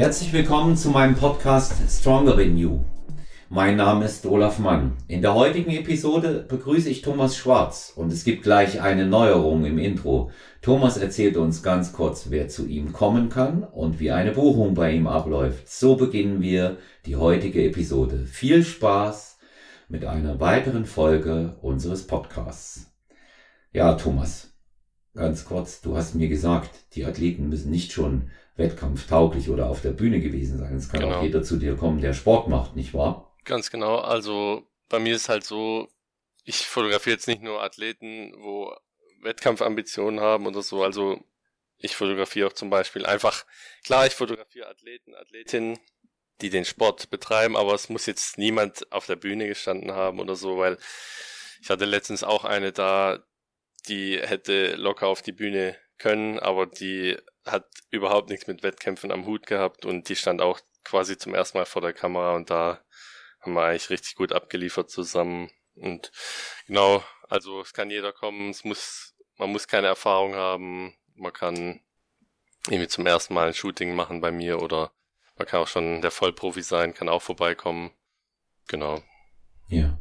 Herzlich willkommen zu meinem Podcast Stronger Than You. Mein Name ist Olaf Mann. In der heutigen Episode begrüße ich Thomas Schwarz und es gibt gleich eine Neuerung im Intro. Thomas erzählt uns ganz kurz, wer zu ihm kommen kann und wie eine Buchung bei ihm abläuft. So beginnen wir die heutige Episode. Viel Spaß mit einer weiteren Folge unseres Podcasts. Ja, Thomas, ganz kurz, du hast mir gesagt, die Athleten müssen nicht schon wettkampftauglich oder auf der Bühne gewesen sein. Es kann genau. auch jeder zu dir kommen, der Sport macht, nicht wahr? Ganz genau. Also bei mir ist halt so, ich fotografiere jetzt nicht nur Athleten, wo Wettkampfambitionen haben oder so. Also ich fotografiere auch zum Beispiel einfach, klar, ich fotografiere Athleten, Athletinnen, die den Sport betreiben, aber es muss jetzt niemand auf der Bühne gestanden haben oder so, weil ich hatte letztens auch eine da, die hätte locker auf die Bühne können, aber die hat überhaupt nichts mit Wettkämpfen am Hut gehabt und die stand auch quasi zum ersten Mal vor der Kamera und da haben wir eigentlich richtig gut abgeliefert zusammen. Und genau, also es kann jeder kommen, es muss, man muss keine Erfahrung haben, man kann irgendwie zum ersten Mal ein Shooting machen bei mir oder man kann auch schon der Vollprofi sein, kann auch vorbeikommen. Genau. Ja.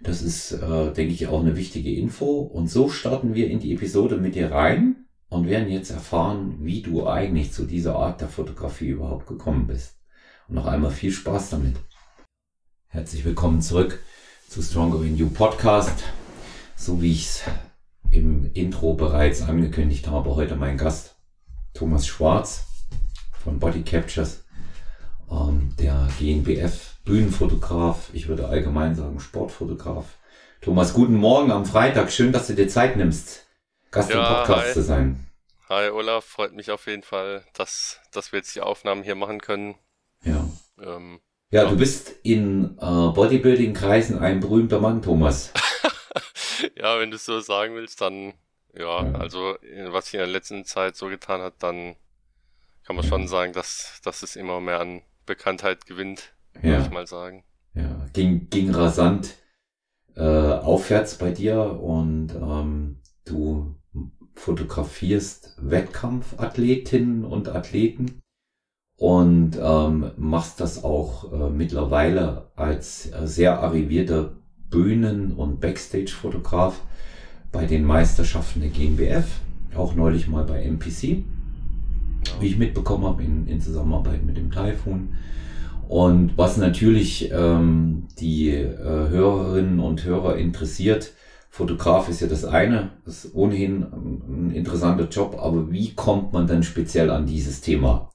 Das ist, äh, denke ich, auch eine wichtige Info. Und so starten wir in die Episode mit dir rein und werden jetzt erfahren, wie du eigentlich zu dieser Art der Fotografie überhaupt gekommen bist. Und noch einmal viel Spaß damit. Herzlich willkommen zurück zu Stronger in You Podcast. So wie ich es im Intro bereits angekündigt habe, heute mein Gast Thomas Schwarz von Body Captures, ähm, der GNBF Bühnenfotograf, ich würde allgemein sagen Sportfotograf. Thomas, guten Morgen am Freitag. Schön, dass du dir Zeit nimmst Gast ja, im Podcast hi. zu sein. Hi Olaf, freut mich auf jeden Fall, dass, dass wir jetzt die Aufnahmen hier machen können. Ja. Ähm, ja, ja, du bist in äh, Bodybuilding-Kreisen ein berühmter Mann, Thomas. ja, wenn du es so sagen willst, dann ja, ja, also was sich in der letzten Zeit so getan hat, dann kann man schon sagen, dass, dass es immer mehr an Bekanntheit gewinnt, ja. würde ich mal sagen. Ja, ging, ging rasant äh, aufwärts bei dir und ähm, du fotografierst Wettkampfathletinnen und Athleten und ähm, machst das auch äh, mittlerweile als äh, sehr arrivierter Bühnen- und Backstage-Fotograf bei den Meisterschaften der GmbF, auch neulich mal bei MPC, wie ich mitbekommen habe, in, in Zusammenarbeit mit dem Typhoon. Und was natürlich ähm, die äh, Hörerinnen und Hörer interessiert, Fotograf ist ja das eine, das ist ohnehin ein interessanter Job, aber wie kommt man dann speziell an dieses Thema?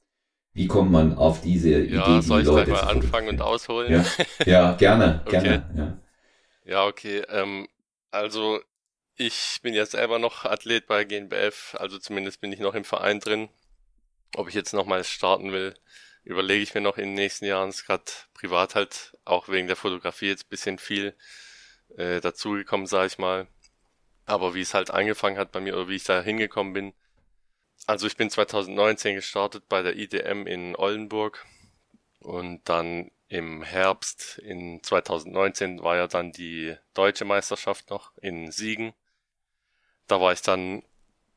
Wie kommt man auf diese Idee, ja, die soll ich Leute mal anfangen und ausholen? Ja, ja gerne, okay. gerne. Ja, ja okay. Ähm, also ich bin jetzt selber noch Athlet bei GNBF, also zumindest bin ich noch im Verein drin. Ob ich jetzt nochmal starten will, überlege ich mir noch in den nächsten Jahren. Es ist gerade privat halt auch wegen der Fotografie jetzt bisschen viel äh, dazugekommen, sag ich mal. Aber wie es halt angefangen hat bei mir oder wie ich da hingekommen bin. Also ich bin 2019 gestartet bei der IDM in Oldenburg und dann im Herbst in 2019 war ja dann die deutsche Meisterschaft noch in Siegen. Da war ich dann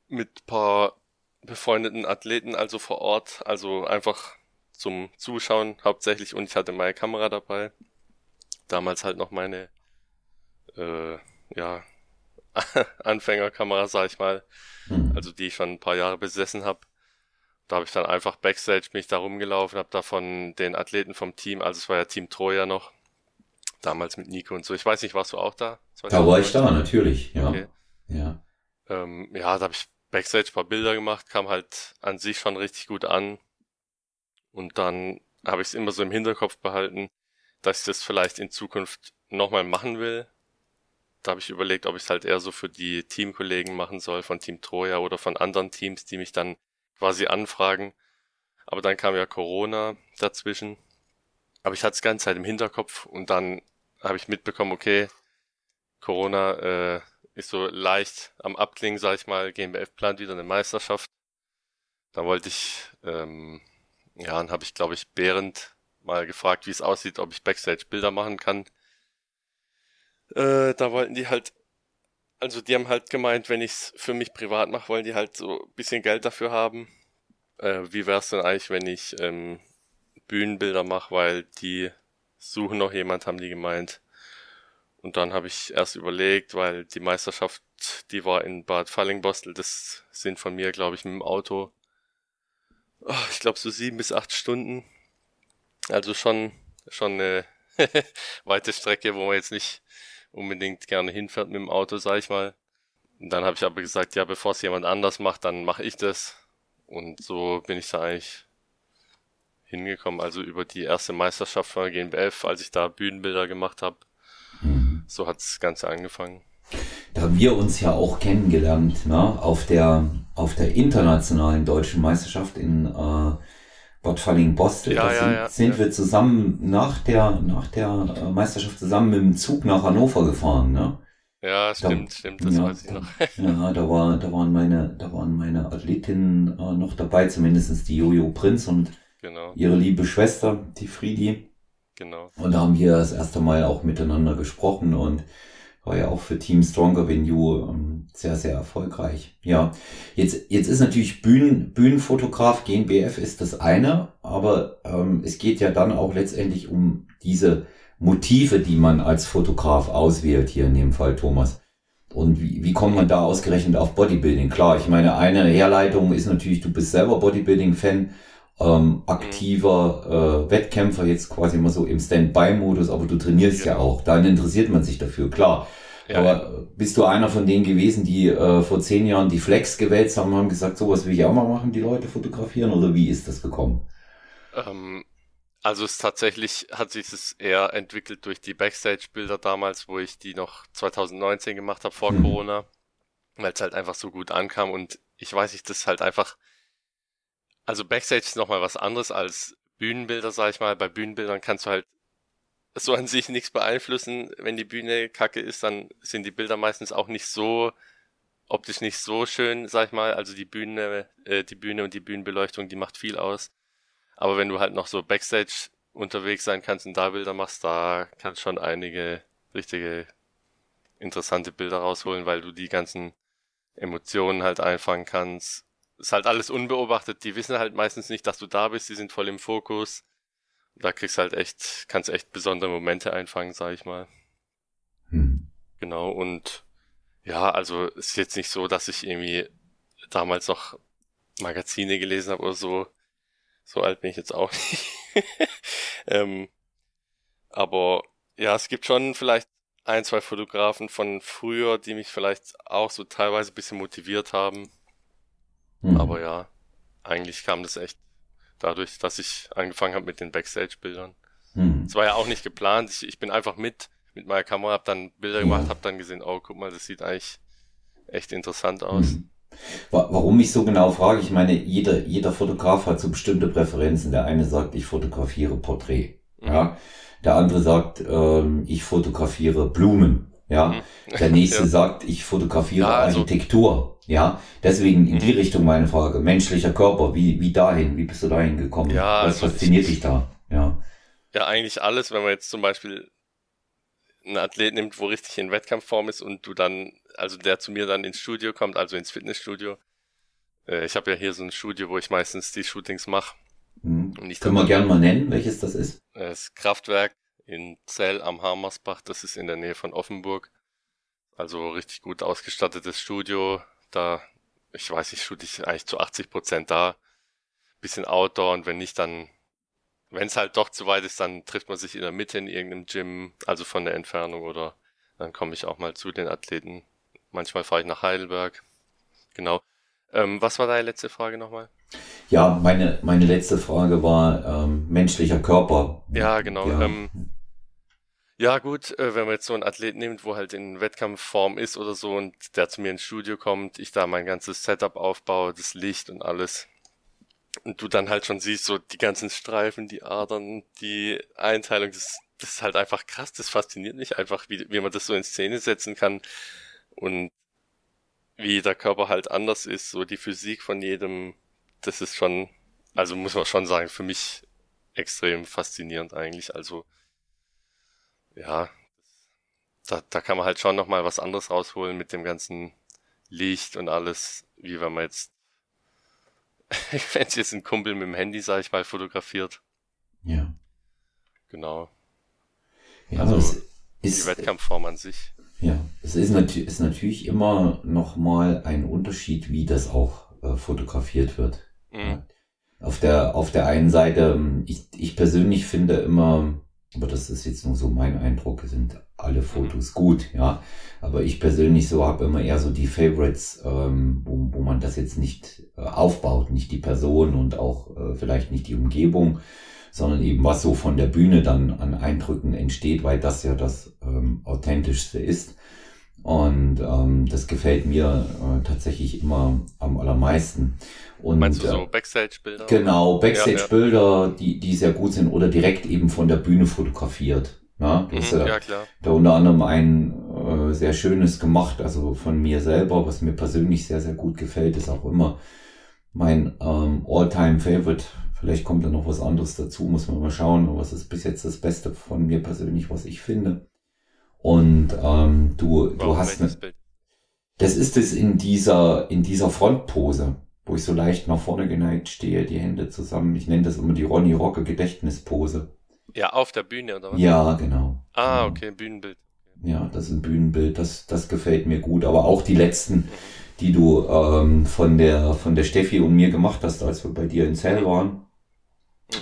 mit paar befreundeten Athleten also vor Ort, also einfach zum Zuschauen hauptsächlich und ich hatte meine Kamera dabei. Damals halt noch meine äh, ja, Anfängerkamera, sag ich mal, mhm. also die ich schon ein paar Jahre besessen habe. Da habe ich dann einfach Backstage mich da rumgelaufen, habe da von den Athleten vom Team, also es war ja Team Troja noch, damals mit Nico und so. Ich weiß nicht, warst du auch da? Da war ich da, natürlich, ja. Okay. Ja, ähm, ja da habe ich Backstage paar Bilder gemacht, kam halt an sich schon richtig gut an. Und dann habe ich es immer so im Hinterkopf behalten, dass ich das vielleicht in Zukunft nochmal machen will, da habe ich überlegt, ob ich es halt eher so für die Teamkollegen machen soll von Team Troja oder von anderen Teams, die mich dann quasi anfragen. Aber dann kam ja Corona dazwischen. Aber ich hatte es ganze Zeit im Hinterkopf und dann habe ich mitbekommen, okay, Corona äh, ist so leicht am Abklingen, sag ich mal, GmbF plant wieder eine Meisterschaft. Da wollte ich, ähm, ja, dann habe ich, glaube ich, Behrend mal gefragt, wie es aussieht, ob ich Backstage Bilder machen kann. Äh, da wollten die halt, also die haben halt gemeint, wenn ich's für mich privat mache, wollen die halt so ein bisschen Geld dafür haben. äh, wie wär's denn eigentlich, wenn ich ähm, Bühnenbilder mache, weil die suchen noch jemand, haben die gemeint. Und dann habe ich erst überlegt, weil die Meisterschaft, die war in Bad Fallingbostel, das sind von mir, glaube ich, mit dem Auto, oh, ich glaube so sieben bis acht Stunden. Also schon, schon eine weite Strecke, wo man jetzt nicht unbedingt gerne hinfährt mit dem Auto, sag ich mal. Und dann habe ich aber gesagt, ja, bevor es jemand anders macht, dann mache ich das. Und so bin ich da eigentlich hingekommen. Also über die erste Meisterschaft von der GNBF, als ich da Bühnenbilder gemacht habe. So hat das Ganze angefangen. Da haben wir uns ja auch kennengelernt, ne? Auf der, auf der internationalen deutschen Meisterschaft in äh, Bad Falling-Bostel. Ja, da sind, ja, sind ja. wir zusammen nach der, nach der äh, Meisterschaft zusammen mit dem Zug nach Hannover gefahren, ne? Ja, stimmt, da, stimmt, das ja, weiß ich da, noch. ja, da war, da waren meine, da waren meine Athletinnen äh, noch dabei, zumindestens die Jojo Prinz und genau, ihre liebe Schwester, die Friedi. Genau. Und da haben wir das erste Mal auch miteinander gesprochen und war ja auch für Team Stronger Venue ähm, sehr, sehr erfolgreich. Ja, jetzt, jetzt ist natürlich Bühnen, Bühnenfotograf, GNBF ist das eine, aber ähm, es geht ja dann auch letztendlich um diese Motive, die man als Fotograf auswählt, hier in dem Fall Thomas. Und wie, wie kommt man da ausgerechnet auf Bodybuilding? Klar, ich meine, eine Herleitung ist natürlich, du bist selber Bodybuilding-Fan, ähm, aktiver äh, Wettkämpfer, jetzt quasi mal so im Stand-by-Modus, aber du trainierst ja. ja auch. Dann interessiert man sich dafür, klar. Ja, aber bist du einer von denen gewesen, die äh, vor zehn Jahren die Flex gewälzt haben und haben gesagt, sowas will ich auch mal machen, die Leute fotografieren? Oder wie ist das gekommen? Ähm, also es tatsächlich hat sich es eher entwickelt durch die Backstage-Bilder damals, wo ich die noch 2019 gemacht habe vor Hm. Corona, weil es halt einfach so gut ankam und ich weiß nicht, das halt einfach, also Backstage ist nochmal was anderes als Bühnenbilder, sag ich mal. Bei Bühnenbildern kannst du halt so an sich nichts beeinflussen. Wenn die Bühne kacke ist, dann sind die Bilder meistens auch nicht so optisch nicht so schön, sag ich mal. Also die Bühne, äh, die Bühne und die Bühnenbeleuchtung, die macht viel aus. Aber wenn du halt noch so Backstage unterwegs sein kannst und da Bilder machst, da kannst schon einige richtige interessante Bilder rausholen, weil du die ganzen Emotionen halt einfangen kannst. Ist halt alles unbeobachtet. Die wissen halt meistens nicht, dass du da bist. Die sind voll im Fokus. Da kriegst halt echt, kannst echt besondere Momente einfangen, sag ich mal. Hm. Genau. Und ja, also es ist jetzt nicht so, dass ich irgendwie damals noch Magazine gelesen habe oder so. So alt bin ich jetzt auch nicht. ähm, aber ja, es gibt schon vielleicht ein, zwei Fotografen von früher, die mich vielleicht auch so teilweise ein bisschen motiviert haben. Hm. Aber ja, eigentlich kam das echt dadurch, dass ich angefangen habe mit den Backstage-Bildern. Hm. Es war ja auch nicht geplant. Ich, ich bin einfach mit mit meiner Kamera, habe dann Bilder gemacht, habe dann gesehen, oh, guck mal, das sieht eigentlich echt interessant aus. Hm. Wa- Warum ich so genau frage, ich meine, jeder, jeder Fotograf hat so bestimmte Präferenzen. Der eine sagt, ich fotografiere Porträt. Mhm. Ja. Der andere sagt, ähm, ich fotografiere Blumen. Ja. Mhm. Der nächste Ja. sagt, ich fotografiere Ja, also- Architektur. Ja. Deswegen in die Mhm. Richtung meine Frage. Menschlicher Körper, wie, wie dahin? Wie bist du dahin gekommen? Ja, Was also fasziniert ich- dich da? Ja. Ja, eigentlich alles, wenn man jetzt zum Beispiel einen Athlet nimmt, wo richtig in Wettkampfform ist und du dann, also der zu mir dann ins Studio kommt, also ins Fitnessstudio. Äh, ich habe ja hier so ein Studio, wo ich meistens die Shootings mache. Hm. Und ich Können wir gerne mal nennen, welches das ist? Das Kraftwerk in Zell am Hamersbach, das ist in der Nähe von Offenburg. Also richtig gut ausgestattetes Studio. Da, ich weiß nicht, shoot ich eigentlich zu 80 Prozent da. Bisschen Outdoor und wenn nicht, dann, wenn es halt doch zu weit ist, dann trifft man sich in der Mitte in irgendeinem Gym, also von der Entfernung oder dann komme ich auch mal zu den Athleten. Manchmal fahre ich nach Heidelberg. Genau. Ähm, was war deine letzte Frage nochmal? Ja, meine, meine letzte Frage war ähm, menschlicher Körper. Ja, genau. Ja. Ähm, ja, gut, äh, wenn man jetzt so einen Athleten nimmt, wo halt in Wettkampfform ist oder so und der zu mir ins Studio kommt, ich da mein ganzes Setup aufbaue, das Licht und alles. Und du dann halt schon siehst, so die ganzen Streifen, die Adern, die Einteilung, das, das ist halt einfach krass, das fasziniert mich einfach, wie, wie man das so in Szene setzen kann und wie der Körper halt anders ist, so die Physik von jedem, das ist schon, also muss man schon sagen, für mich extrem faszinierend eigentlich. Also ja, da, da kann man halt schon nochmal was anderes rausholen mit dem ganzen Licht und alles, wie wenn man jetzt wenn es jetzt ein Kumpel mit dem Handy, sag ich mal, fotografiert. Ja. Genau. Ja, Also, ist, Die Wettkampfform an sich. ja, es ist, nat ist natürlich immer noch mal ein Unterschied, wie das auch äh, fotografiert wird. Mhm. Ja. Auf der, auf der einen Seite, ähm, ich, ich persönlich finde immer, aber das ist jetzt nur so mein Eindruck, sind alle Fotos gut, ja. Aber ich persönlich so habe immer eher so die Favorites, ähm, wo, wo man das jetzt nicht äh, aufbaut, nicht die Person und auch äh, vielleicht nicht die Umgebung, sondern eben was so von der Bühne dann an Eindrücken entsteht, weil das ja das ähm, authentischste ist. Und ähm, das gefällt mir äh, tatsächlich immer am allermeisten. Und, Meinst du äh, so Backstage-Bilder? Genau, Ja, ja. Backstage-Bilder, die, die sehr gut sind oder direkt eben von der Bühne fotografiert. Ja, du hast Mhm, ja ja, klar. da unter anderem ein äh, sehr schönes gemacht, also von mir selber, was mir persönlich sehr, sehr gut gefällt, ist auch immer mein ähm, All-Time-Favorite. Vielleicht kommt da noch was anderes dazu, muss man mal schauen, aber es ist bis jetzt das Beste von mir persönlich, was ich finde. Und ähm, du, du Warum hast eine, Bild? das ist es in dieser, in dieser Frontpose, wo ich so leicht nach vorne geneigt stehe, die Hände zusammen. Ich nenne das immer die Ronny Rocke Gedächtnispose. Ja, auf der Bühne oder was? Ja, genau. Ah, Genau. okay, Bühnenbild. Ja, das ist ein Bühnenbild, das, das gefällt mir gut. Aber auch die letzten, die du ähm, von der von der Steffi und mir gemacht hast, als wir bei dir in Zell waren,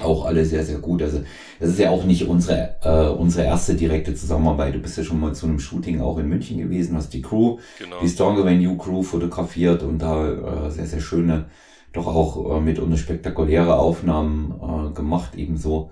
auch alle sehr, sehr gut. Also das ist ja auch nicht unsere, äh, unsere erste direkte Zusammenarbeit. Du bist ja schon mal zu einem Shooting auch in München gewesen, hast die Crew, Genau. die Stronger Than You Crew fotografiert und da äh, sehr, sehr schöne, doch auch äh, mitunter spektakuläre Aufnahmen äh, gemacht, ebenso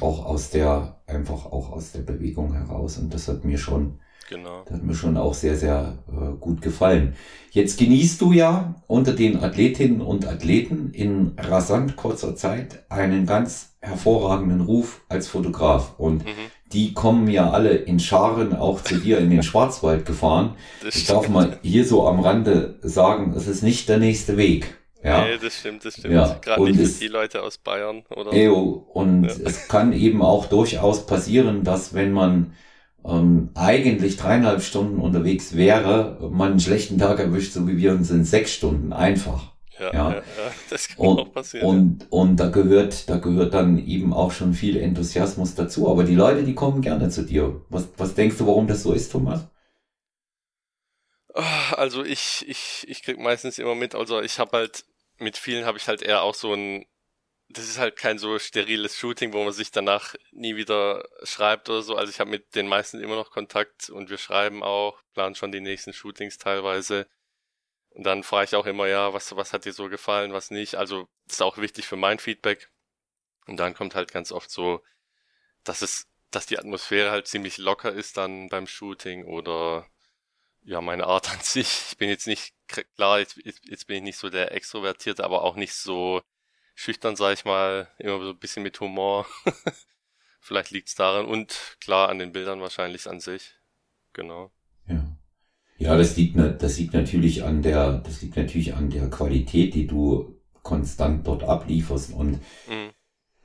auch aus der, einfach auch aus der Bewegung heraus. Und das hat mir schon, Genau. das hat mir schon auch sehr, sehr äh, gut gefallen. Jetzt genießt du ja unter den Athletinnen und Athleten in rasant kurzer Zeit einen ganz hervorragenden Ruf als Fotograf. Und Mhm. die kommen ja alle in Scharen auch zu dir in den Schwarzwald gefahren. Das Ich darf mal hier so am Rande sagen, es ist nicht der nächste Weg. Ja. Nee, das stimmt, das stimmt. Ja, Gerade und nicht es- die Leute aus Bayern, oder? Ejo. Und Ja. es kann eben auch durchaus passieren, dass wenn man ähm, eigentlich dreieinhalb Stunden unterwegs wäre, man einen schlechten Tag erwischt, so wie wir uns in sechs Stunden einfach. Ja, Ja. ja. das kann Und, auch passieren. und, und da gehört, da gehört dann eben auch schon viel Enthusiasmus dazu. Aber die Leute, die kommen gerne zu dir. Was, was denkst du, warum das so ist, Thomas? Ah, Also ich, ich, ich krieg meistens immer mit, also ich habe halt, mit vielen habe ich halt eher auch so ein, das ist halt kein so steriles Shooting, wo man sich danach nie wieder schreibt oder so. Also ich habe mit den meisten immer noch Kontakt und wir schreiben auch, planen schon die nächsten Shootings teilweise. Und dann frage ich auch immer, ja, was, was hat dir so gefallen, was nicht. Also ist auch wichtig für mein Feedback. Und dann kommt halt ganz oft so, dass es, dass die Atmosphäre halt ziemlich locker ist dann beim Shooting oder ja, meine Art an sich. Ich bin jetzt nicht, klar, jetzt jetzt bin ich nicht so der Extrovertierte, aber auch nicht so schüchtern, sag ich mal, immer so ein bisschen mit Humor. Vielleicht liegt's daran und klar an den Bildern wahrscheinlich an sich. Genau. Ja. Ja, das liegt, das liegt natürlich an der, das liegt natürlich an der Qualität, die du konstant dort ablieferst. Und Mhm.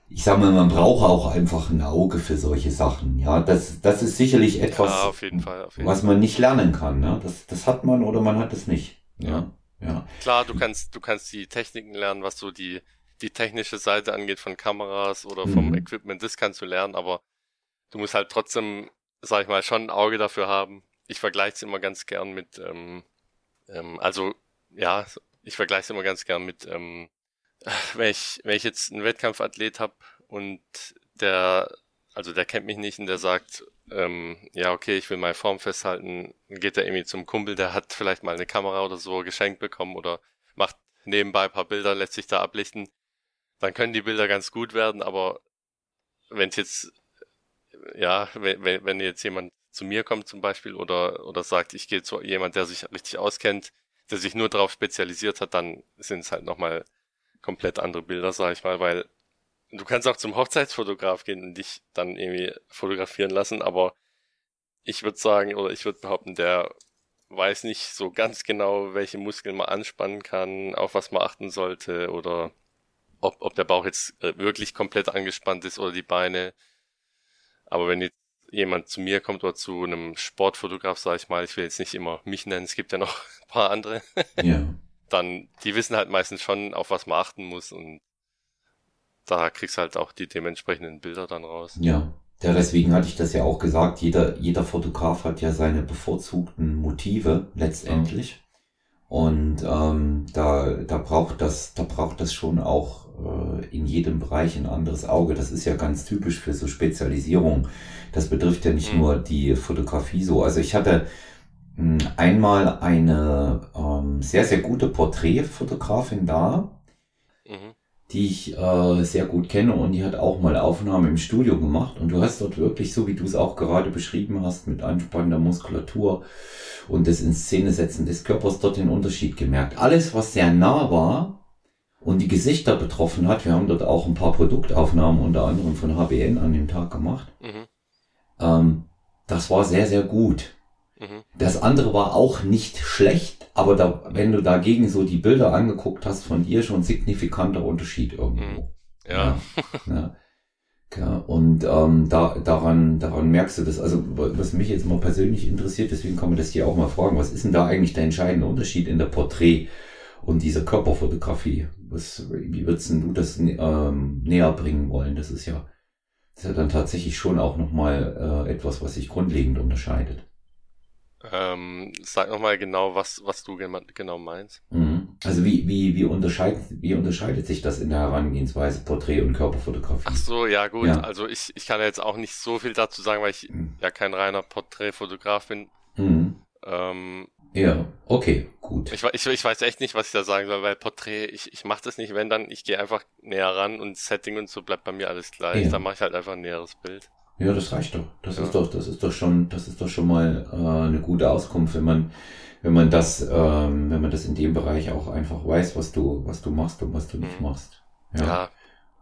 ich sag mal, man braucht auch einfach ein Auge für solche Sachen. Ja, das, das ist sicherlich etwas, ja, auf jeden Fall. Auf jeden was man nicht lernen kann. Ne? Das, das hat man oder man hat es nicht. Ja, ja, Klar, du kannst, du kannst die Techniken lernen, was so die, die technische Seite angeht von Kameras oder vom Mhm. Equipment, das kannst du lernen, aber du musst halt trotzdem, sag ich mal, schon ein Auge dafür haben. Ich vergleiche es immer ganz gern mit, ähm, ähm, also ja, ich vergleiche es immer ganz gern mit, ähm, wenn ich, wenn ich jetzt einen Wettkampfathlet habe und der, also der kennt mich nicht und der sagt, ähm, ja, okay, ich will meine Form festhalten, dann geht er irgendwie zum Kumpel, der hat vielleicht mal eine Kamera oder so geschenkt bekommen oder macht nebenbei ein paar Bilder, lässt sich da ablichten, dann können die Bilder ganz gut werden, aber wenn es jetzt, ja, wenn, wenn jetzt jemand zu mir kommt zum Beispiel oder, oder sagt, ich gehe zu jemand, der sich richtig auskennt, der sich nur darauf spezialisiert hat, dann sind es halt nochmal komplett andere Bilder, sag ich mal, weil du kannst auch zum Hochzeitsfotograf gehen und dich dann irgendwie fotografieren lassen, aber ich würde sagen, oder ich würde behaupten, der weiß nicht so ganz genau, welche Muskeln man anspannen kann, auf was man achten sollte oder ob, ob der Bauch jetzt äh, wirklich komplett angespannt ist oder die Beine. Aber wenn jetzt jemand zu mir kommt oder zu einem Sportfotograf, sage ich mal, ich will jetzt nicht immer mich nennen, es gibt ja noch ein paar andere, ja. dann, die wissen halt meistens schon, auf was man achten muss und da kriegst halt auch die dementsprechenden Bilder dann raus. Ja. Ja, deswegen hatte ich das ja auch gesagt. Jeder, jeder Fotograf hat ja seine bevorzugten Motive letztendlich. Und ähm, da, da braucht das, da braucht das schon auch äh, in jedem Bereich ein anderes Auge. Das ist ja ganz typisch für so Spezialisierung. Das betrifft ja nicht mhm. nur die Fotografie so. Also ich hatte mh, hm, einmal eine ähm, sehr, sehr gute Porträtfotografin da. Mhm die ich äh, sehr gut kenne und die hat auch mal Aufnahmen im Studio gemacht und du hast dort wirklich, so wie du es auch gerade beschrieben hast, mit anspannender Muskulatur und das in Szene setzen des Körpers dort den Unterschied gemerkt. Alles, was sehr nah war und die Gesichter betroffen hat, wir haben dort auch ein paar Produktaufnahmen unter anderem von HBN an dem Tag gemacht, mhm. ähm, das war sehr, sehr gut. Mhm. Das andere war auch nicht schlecht, aber da, wenn du dagegen so die Bilder angeguckt hast von dir, schon signifikanter Unterschied irgendwo. Mhm. Ja. ja. ja. Ja. Und ähm, da, daran, daran merkst du das. Also was mich jetzt mal persönlich interessiert, deswegen kann man das hier auch mal fragen, was ist denn da eigentlich der entscheidende Unterschied in der Porträt und dieser Körperfotografie? Was, wie würdest du das ähm, näher bringen wollen? Das ist ja, das ist ja dann tatsächlich schon auch nochmal äh, etwas, was sich grundlegend unterscheidet. Ähm, sag nochmal genau, was, was du genau meinst. Mhm. Also wie, wie, wie, unterscheidet, wie unterscheidet sich das in der Herangehensweise Porträt- und Körperfotografie? Ach so, ja gut. Ja. Also ich, ich kann jetzt auch nicht so viel dazu sagen, weil ich mhm. ja kein reiner Porträtfotograf bin. Mhm. Ähm, ja, okay, gut. Ich, ich, ich weiß echt nicht, was ich da sagen soll, weil Porträt, ich, ich mache das nicht, wenn dann, ich gehe einfach näher ran und Setting und so bleibt bei mir alles gleich. Ja. Dann mache ich halt einfach ein näheres Bild. Ja, das reicht doch. Das ja. ist doch, das ist doch schon, das ist doch schon mal äh, eine gute Auskunft, wenn man, wenn man das, ähm, wenn man das in dem Bereich auch einfach weiß, was du, was du machst und was du nicht mhm. machst. Ja. ja.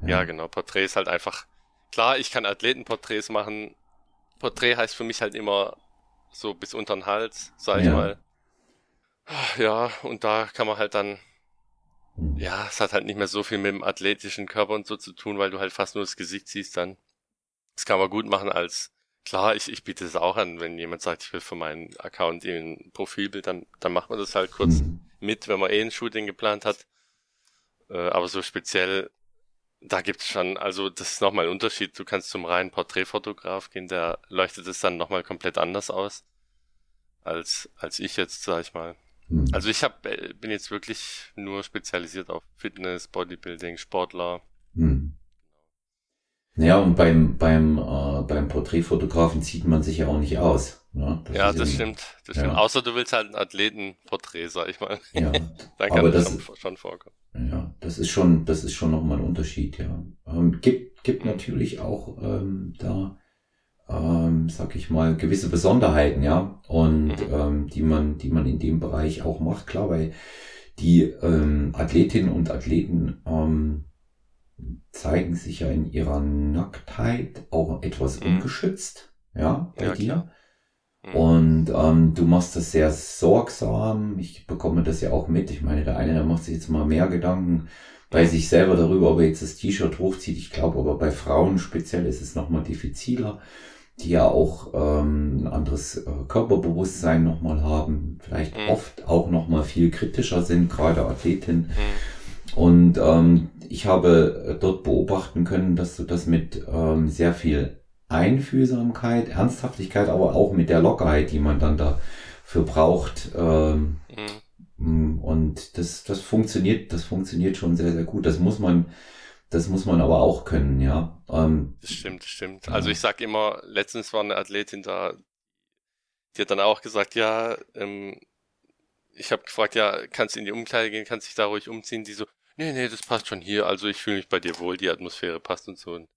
Ja, ja, genau. Porträt ist halt einfach, klar, ich kann Athletenporträts machen. Porträt heißt für mich halt immer so bis unter den Hals, sag ich ja. mal. Ja, und da kann man halt dann, hm. ja, es hat halt nicht mehr so viel mit dem athletischen Körper und so zu tun, weil du halt fast nur das Gesicht siehst dann. Das kann man gut machen als, klar, ich, ich biete es auch an, wenn jemand sagt, ich will für meinen Account ein Profilbild, dann, dann macht man das halt kurz mhm. mit, wenn man eh ein Shooting geplant hat. Äh, aber so speziell, da gibt's schon, also das ist nochmal ein Unterschied. Du kannst zum reinen Porträtfotograf gehen, der leuchtet es dann nochmal komplett anders aus als, als ich jetzt, sag ich mal. Mhm. Also ich hab, äh, bin jetzt wirklich nur spezialisiert auf Fitness, Bodybuilding, Sportler. Mhm. Naja, und beim, beim, äh, beim Porträtfotografen zieht man sich ja auch nicht aus. Ne? Das ja, das stimmt. Das ja. stimmt. Außer du willst halt ein Athletenporträt, sag ich mal. Ja. Dann kann aber das schon, schon vorkommen. Ja, das ist schon, das ist schon nochmal ein Unterschied, ja. Ähm, gibt, gibt natürlich auch ähm, da, ähm, sag ich mal, gewisse Besonderheiten, ja. Und mhm. ähm, die man, die man in dem Bereich auch macht, klar, weil die ähm, Athletinnen und Athleten ähm, zeigen sich ja in ihrer Nacktheit auch etwas mhm. ungeschützt, ja, bei ja, dir. Mhm. Und ähm, du machst das sehr sorgsam. Ich bekomme das ja auch mit. Ich meine, der eine, der macht sich jetzt mal mehr Gedanken bei sich selber darüber, ob er jetzt das T-Shirt hochzieht. Ich glaube, aber bei Frauen speziell ist es nochmal diffiziler, die ja auch ähm, ein anderes äh, Körperbewusstsein nochmal haben, vielleicht mhm. oft auch nochmal viel kritischer sind, gerade Athletinnen. Mhm. Und ähm, ich habe äh, dort beobachten können, dass du das mit ähm, sehr viel Einfühlsamkeit, Ernsthaftigkeit, aber auch mit der Lockerheit, die man dann dafür braucht. Ähm, mhm. Und das, das funktioniert, das funktioniert schon sehr, sehr gut. Das muss man, das muss man aber auch können, ja. Ähm, das stimmt, das stimmt. Ja. Also ich sag immer, letztens war eine Athletin da, die hat dann auch gesagt, ja, ähm, ich habe gefragt, ja, kannst du in die Umkleide gehen, kannst dich da ruhig umziehen? Die so, nee, nee, das passt schon hier. Also ich fühle mich bei dir wohl, die Atmosphäre passt und so. Und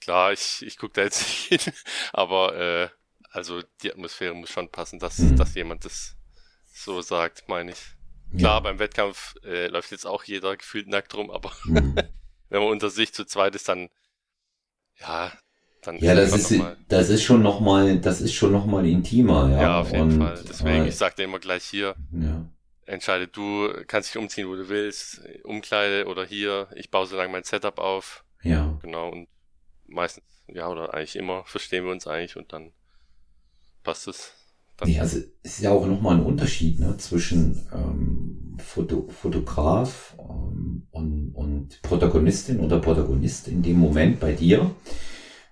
klar, ich, ich gucke da jetzt nicht hin, aber äh, also die Atmosphäre muss schon passen, dass, mhm. dass jemand das so sagt, meine ich. Klar, ja. beim Wettkampf äh, läuft jetzt auch jeder gefühlt nackt rum, aber mhm. wenn man unter sich zu zweit ist, dann ja, dann ja, das ist, das ist schon nochmal, das ist schon nochmal intimer, ja. Ja, auf jeden und, Fall. Deswegen, äh, ich sagte immer gleich hier, ja entscheide du, kannst dich umziehen, wo du willst, Umkleide oder hier, ich baue so lange mein Setup auf. Ja. Genau, und meistens, ja, oder eigentlich immer verstehen wir uns eigentlich und dann passt es. Dann nee, also es ist ja auch nochmal ein Unterschied ne, zwischen ähm, Foto, Fotograf ähm, und, und Protagonistin oder Protagonist in dem Moment bei dir,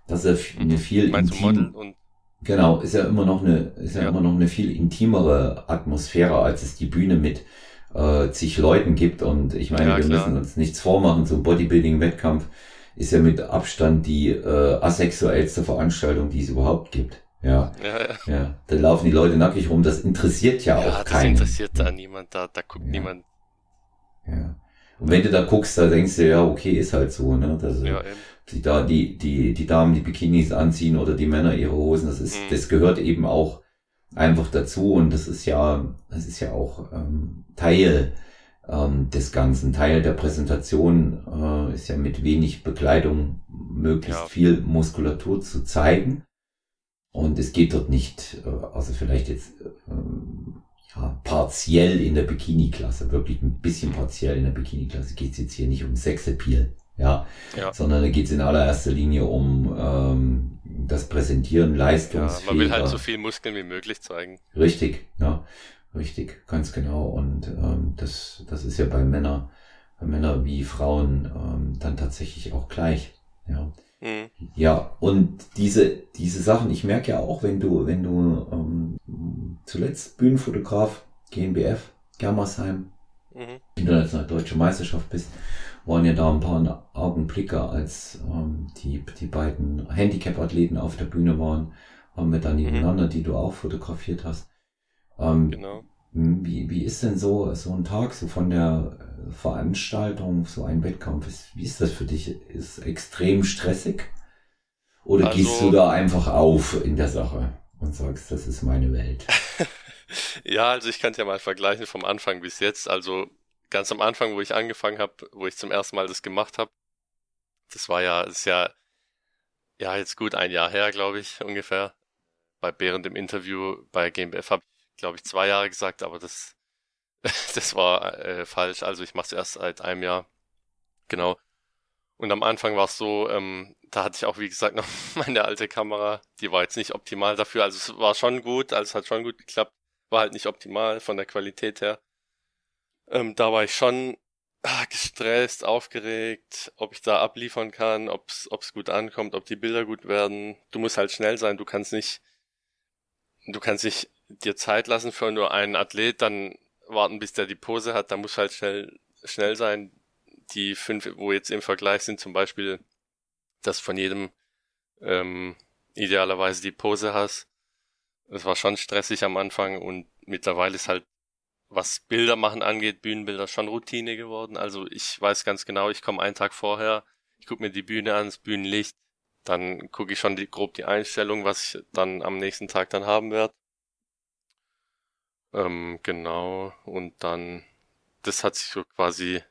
dass er eine viel Meinst intim, und genau ist ja immer noch eine ist ja, ja, immer noch eine viel intimere Atmosphäre als es die Bühne mit äh, zig Leuten gibt und ich meine ja, wir klar. müssen uns nichts vormachen so ein Bodybuilding Wettkampf ist ja mit Abstand die äh, asexuellste Veranstaltung die es überhaupt gibt ja. Ja, ja. Da laufen die Leute nackig rum, das interessiert ja, auch keinen. Das interessiert da niemand, da, da guckt niemand. Ja. Und wenn du da guckst, da denkst du, ja, okay, ist halt so, ne? Das, ja, eben. Die, da, die, die, die Damen die Bikinis anziehen oder die Männer ihre Hosen, das ist, mhm. das gehört eben auch einfach dazu und das ist ja, das ist ja auch ähm, Teil ähm, des Ganzen. Teil der Präsentation äh, ist ja mit wenig Bekleidung möglichst ja. viel Muskulatur zu zeigen. Und es geht dort nicht, äh, also vielleicht jetzt ähm, ja, partiell in der Bikini-Klasse, wirklich ein bisschen partiell in der Bikini-Klasse geht es jetzt hier nicht um Sexappeal, ja, ja. sondern da geht es in allererster Linie um ähm, das Präsentieren leistungsfähiger. Ja, man will halt so viel Muskeln wie möglich zeigen. Richtig, ja, richtig, ganz genau. Und ähm, das, das ist ja bei Männern, bei Männern wie Frauen ähm, dann tatsächlich auch gleich, ja. Mhm. Ja, und diese, diese Sachen, ich merke ja auch, wenn du, wenn du ähm, zuletzt Bühnenfotograf, GmbF, Germersheim, mhm. internationale deutsche Meisterschaft bist, waren ja da ein paar Augenblicke, als ähm, die, die beiden Handicap-Athleten auf der Bühne waren, haben wir dann mhm. nebeneinander, mhm. die du auch fotografiert hast. Ähm, genau. Wie, wie ist denn so, so ein Tag, so von der äh, Veranstaltung, so ein Wettkampf? Ist, wie ist das für dich? Ist extrem stressig? Oder also, gehst du da einfach auf in der Sache und sagst, das ist meine Welt? ja, also ich kann es ja mal vergleichen vom Anfang bis jetzt. Also ganz am Anfang, wo ich angefangen habe, wo ich zum ersten Mal das gemacht habe, das war ja, das ist ja, ja jetzt gut ein Jahr her, glaube ich, ungefähr. Bei während dem Interview bei GmbF habe glaube ich, zwei Jahre gesagt, aber das, das war äh, falsch. Also ich mache es erst seit einem Jahr. Genau. Und am Anfang war es so, ähm, da hatte ich auch, wie gesagt, noch meine alte Kamera. Die war jetzt nicht optimal dafür. Also es war schon gut, also es hat schon gut geklappt. War halt nicht optimal von der Qualität her. Ähm, da war ich schon ah, gestresst, aufgeregt, ob ich da abliefern kann, ob es gut ankommt, ob die Bilder gut werden. Du musst halt schnell sein, du kannst nicht, du kannst nicht dir Zeit lassen für nur einen Athlet, dann warten, bis der die Pose hat, da muss halt schnell, schnell sein. Die fünf, wo jetzt im Vergleich sind, zum Beispiel, dass von jedem ähm, idealerweise die Pose hast. Das war schon stressig am Anfang und mittlerweile ist halt, was Bilder machen angeht, Bühnenbilder schon Routine geworden. Also ich weiß ganz genau, ich komme einen Tag vorher, ich gucke mir die Bühne an, das Bühnenlicht, dann gucke ich schon die, grob die Einstellung, was ich dann am nächsten Tag dann haben werde. Ähm, genau, und dann, das hat sich so quasi, habe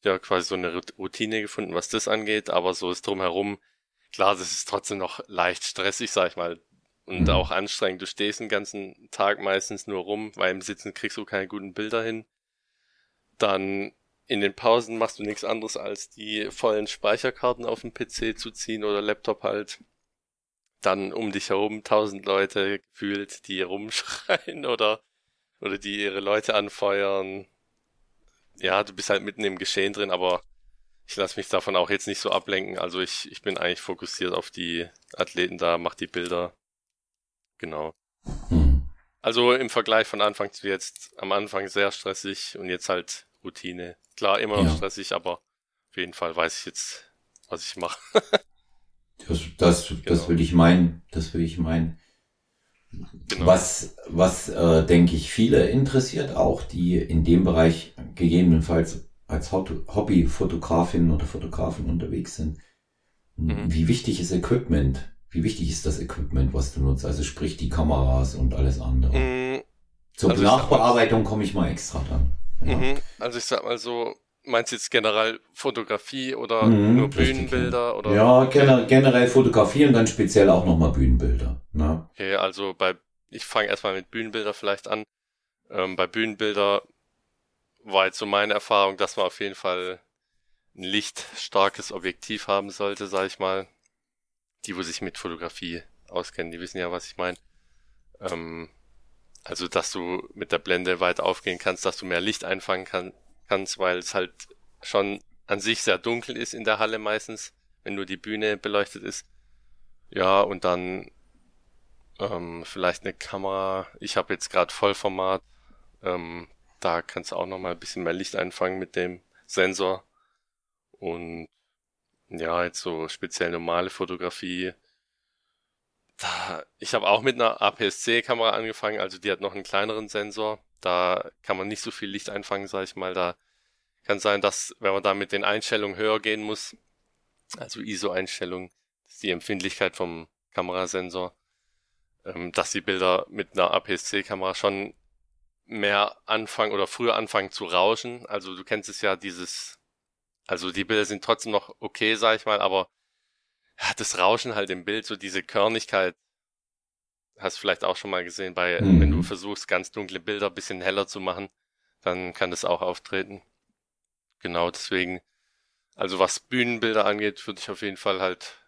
ich ja quasi so eine Routine gefunden, was das angeht, aber so ist drumherum, klar, das ist trotzdem noch leicht stressig, sag ich mal, und mhm. auch anstrengend. Du stehst den ganzen Tag meistens nur rum, weil im Sitzen kriegst du keine guten Bilder hin. Dann in den Pausen machst du nichts anderes als die vollen Speicherkarten auf dem PC zu ziehen oder Laptop halt dann um dich herum tausend Leute gefühlt, die rumschreien oder, oder die ihre Leute anfeuern. Ja, du bist halt mitten im Geschehen drin, aber ich lasse mich davon auch jetzt nicht so ablenken. Also ich, ich bin eigentlich fokussiert auf die Athleten da, mach die Bilder. Genau. Hm. Also im Vergleich von Anfang zu jetzt, am Anfang sehr stressig und jetzt halt Routine. Klar, immer noch ja. stressig, aber auf jeden Fall weiß ich jetzt, was ich mache. Das, das, genau. das würde ich meinen. Das würde ich meinen. Genau. Was, was äh, denke ich, viele interessiert, auch die in dem Bereich gegebenenfalls als Hobbyfotografin oder Fotografin unterwegs sind. Mhm. Wie wichtig ist Equipment? Wie wichtig ist das Equipment, was du nutzt? Also sprich die Kameras und alles andere. Mhm. Zur also Nachbearbeitung komme ich mal extra dran. Ja. Mhm. Also ich sag mal so, Meinst du jetzt generell Fotografie oder mhm, nur Bühnenbilder? Oder? Ja, gener generell Fotografie und dann speziell auch nochmal Bühnenbilder. Ne? Okay, also bei, ich fange erstmal mit Bühnenbilder vielleicht an. Ähm, bei Bühnenbilder war jetzt so meine Erfahrung, dass man auf jeden Fall ein lichtstarkes Objektiv haben sollte, sag ich mal. Die, wo sich mit Fotografie auskennen, die wissen ja, was ich meine. Ähm, Also, dass du mit der Blende weit aufgehen kannst, dass du mehr Licht einfangen kann, kannst, weil es halt schon an sich sehr dunkel ist in der Halle meistens, wenn nur die Bühne beleuchtet ist. Ja, und dann ähm, vielleicht eine Kamera. Ich habe jetzt gerade Vollformat. Ähm, da kannst du auch noch mal ein bisschen mehr Licht einfangen mit dem Sensor. Und ja, jetzt so speziell normale Fotografie. Da, ich habe auch mit einer APS-C-Kamera angefangen, also die hat noch einen kleineren Sensor. Da kann man nicht so viel Licht einfangen, sage ich mal. Da kann sein, dass, wenn man da mit den Einstellungen höher gehen muss, also ISO-Einstellungen, die Empfindlichkeit vom Kamerasensor, ähm, dass die Bilder mit einer APS-C-Kamera schon mehr anfangen oder früher anfangen zu rauschen. Also du kennst es ja, dieses, also die Bilder sind trotzdem noch okay, sag ich mal, aber das Rauschen halt im Bild, so diese Körnigkeit, hast du vielleicht auch schon mal gesehen, bei, mhm. wenn du versuchst, ganz dunkle Bilder bisschen heller zu machen, dann kann das auch auftreten. Genau, deswegen, also was Bühnenbilder angeht, würde ich auf jeden Fall halt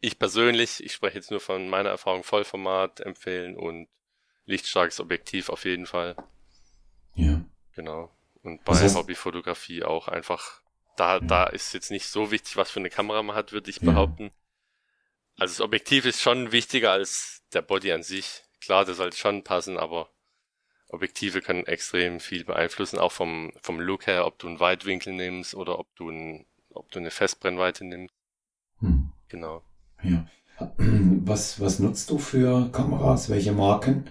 ich persönlich, ich spreche jetzt nur von meiner Erfahrung, Vollformat empfehlen und lichtstarkes Objektiv auf jeden Fall. Ja. Genau. Und bei heißt, Hobbyfotografie auch einfach, da, ja. da ist jetzt nicht so wichtig, was für eine Kamera man hat, würde ich ja. behaupten. Also das Objektiv ist schon wichtiger als der Body an sich. Klar, das sollte schon passen, aber Objektive können extrem viel beeinflussen, auch vom, vom Look her, ob du einen Weitwinkel nimmst oder ob du, ein, ob du eine Festbrennweite nimmst. Hm. Genau. Ja. Was, was nutzt du für Kameras? Welche Marken?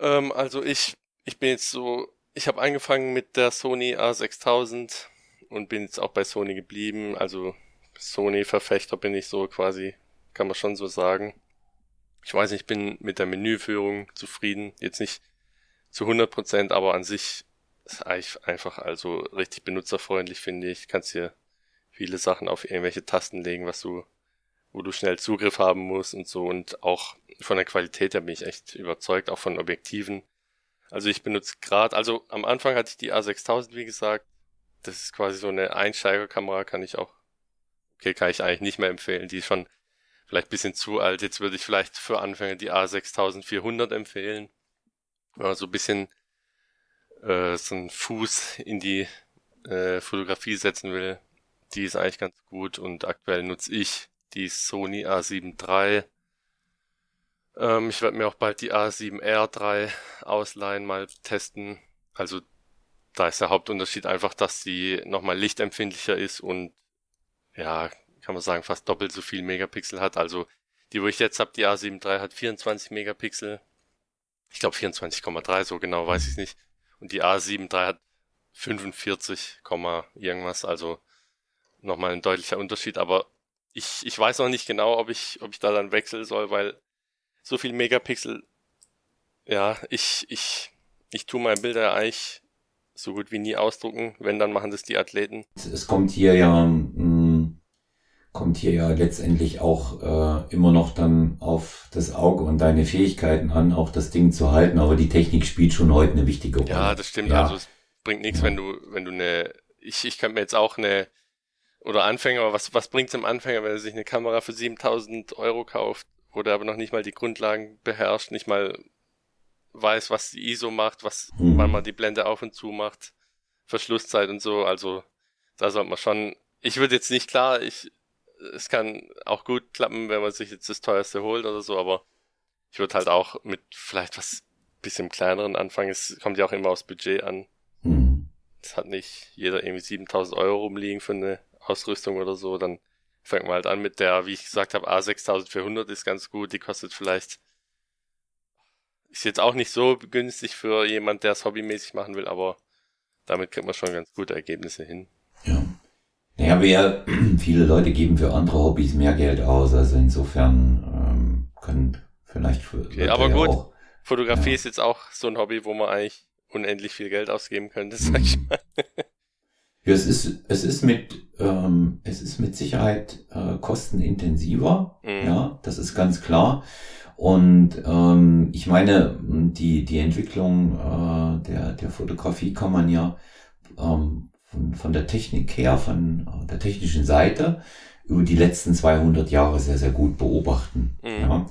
Ähm, also ich, ich bin jetzt so, ich habe angefangen mit der Sony A6000 und bin jetzt auch bei Sony geblieben. Also Sony-Verfechter bin ich so quasi, kann man schon so sagen. Ich weiß nicht, ich bin mit der Menüführung zufrieden. Jetzt nicht zu 100 Prozent, aber an sich ist eigentlich einfach also richtig benutzerfreundlich, finde ich. Kannst hier viele Sachen auf irgendwelche Tasten legen, was du wo du schnell Zugriff haben musst und so und auch von der Qualität her bin ich echt überzeugt, auch von Objektiven. Also ich benutze gerade, also am Anfang hatte ich die A6000, wie gesagt. Das ist quasi so eine Einsteigerkamera, kann ich auch, okay, kann ich eigentlich nicht mehr empfehlen. Die ist schon vielleicht bisschen zu alt. Jetzt würde ich vielleicht für Anfänger die A6400 empfehlen. Wenn man so ein bisschen äh, so einen Fuß in die äh, Fotografie setzen will. Die ist eigentlich ganz gut und aktuell nutze ich die Sony A7 III. Ähm, ich werde mir auch bald die A7R3 ausleihen, mal testen. Also da ist der Hauptunterschied einfach, dass sie nochmal lichtempfindlicher ist und ja, kann man sagen, fast doppelt so viel Megapixel hat. Also die, wo ich jetzt habe, die A7 III hat 24 Megapixel. Ich glaube 24,3, so genau weiß ich nicht. Und die A7 III hat 45, irgendwas. Also nochmal ein deutlicher Unterschied. Aber ich, ich weiß noch nicht genau, ob ich, ob ich da dann wechseln soll, weil so viel Megapixel, ja, ich, ich, ich tue meine Bilder eigentlich so gut wie nie ausdrucken. Wenn, dann machen das die Athleten. Es kommt hier ja, mh, hm, kommt hier ja letztendlich auch äh, immer noch dann auf das Auge und deine Fähigkeiten an, auch das Ding zu halten. Aber die Technik spielt schon heute eine wichtige Rolle. Ja, das stimmt. Ja. Also es bringt nichts, ja. wenn du, wenn du eine, ich, ich könnte mir jetzt auch eine oder Anfänger, was, was bringt's dem Anfänger, wenn er sich eine Kamera für 7000 Euro kauft oder aber noch nicht mal die Grundlagen beherrscht, nicht mal weiß, was die ISO macht, was, mhm. wann man die Blende auf und zu macht, Verschlusszeit und so, also da sollte man schon, ich würde jetzt nicht klar, ich, es kann auch gut klappen, wenn man sich jetzt das teuerste holt oder so, aber ich würde halt auch mit vielleicht was bisschen kleineren anfangen, es kommt ja auch immer aufs Budget an. Mhm. Es hat nicht jeder irgendwie 7000 Euro rumliegen für eine Ausrüstung oder so, dann fängt man halt an mit der, wie ich gesagt habe, A6400 ist ganz gut, die kostet vielleicht, ist jetzt auch nicht so günstig für jemand, der es hobbymäßig machen will, aber damit kriegt man schon ganz gute Ergebnisse hin. Ja. Naja, wir, viele Leute geben für andere Hobbys mehr Geld aus, also insofern ähm, können vielleicht für. Okay, aber gut, auch, Fotografie ja. ist jetzt auch so ein Hobby, wo man eigentlich unendlich viel Geld ausgeben könnte, sag ich mal. Ja, es ist, es ist mit, ähm, es ist mit Sicherheit äh, kostenintensiver. Mhm. Ja, das ist ganz klar. Und ähm, ich meine, die, die Entwicklung äh, der, der Fotografie kann man ja ähm, von, von der Technik her, von äh, der technischen Seite über die letzten 200 Jahre sehr, sehr gut beobachten. Mhm. Ja.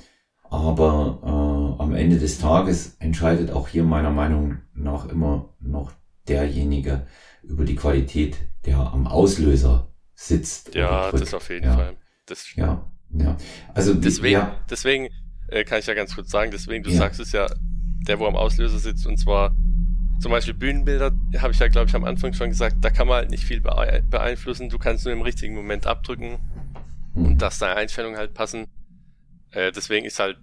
Aber am Ende des Tages entscheidet auch hier meiner Meinung nach immer noch derjenige über die Qualität, der am Auslöser sitzt. Ja, das auf jeden ja. Fall. Das ja, ja. Also deswegen, ja. deswegen äh, kann ich ja ganz kurz sagen, deswegen, du ja. sagst es ja, der, wo am Auslöser sitzt, und zwar zum Beispiel Bühnenbilder, habe ich ja, glaube ich, am Anfang schon gesagt, da kann man halt nicht viel beeinflussen. Du kannst nur im richtigen Moment abdrücken mhm. und dass deine Einstellungen halt passen. Äh, deswegen ist halt,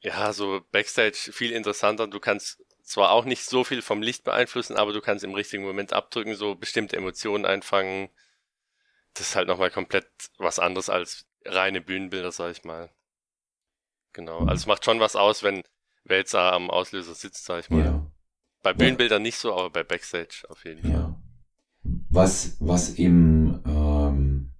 ja, so Backstage viel interessanter. Du kannst zwar auch nicht so viel vom Licht beeinflussen, aber du kannst im richtigen Moment abdrücken, so bestimmte Emotionen einfangen. Das ist halt nochmal komplett was anderes als reine Bühnenbilder, sag ich mal. Genau. Also es macht schon was aus, wenn wer jetzt da am Auslöser sitzt, sag ich mal. Ja. Bei Bühnenbildern ja. nicht so, aber bei Backstage auf jeden Fall. Ja. Was, was im ähm,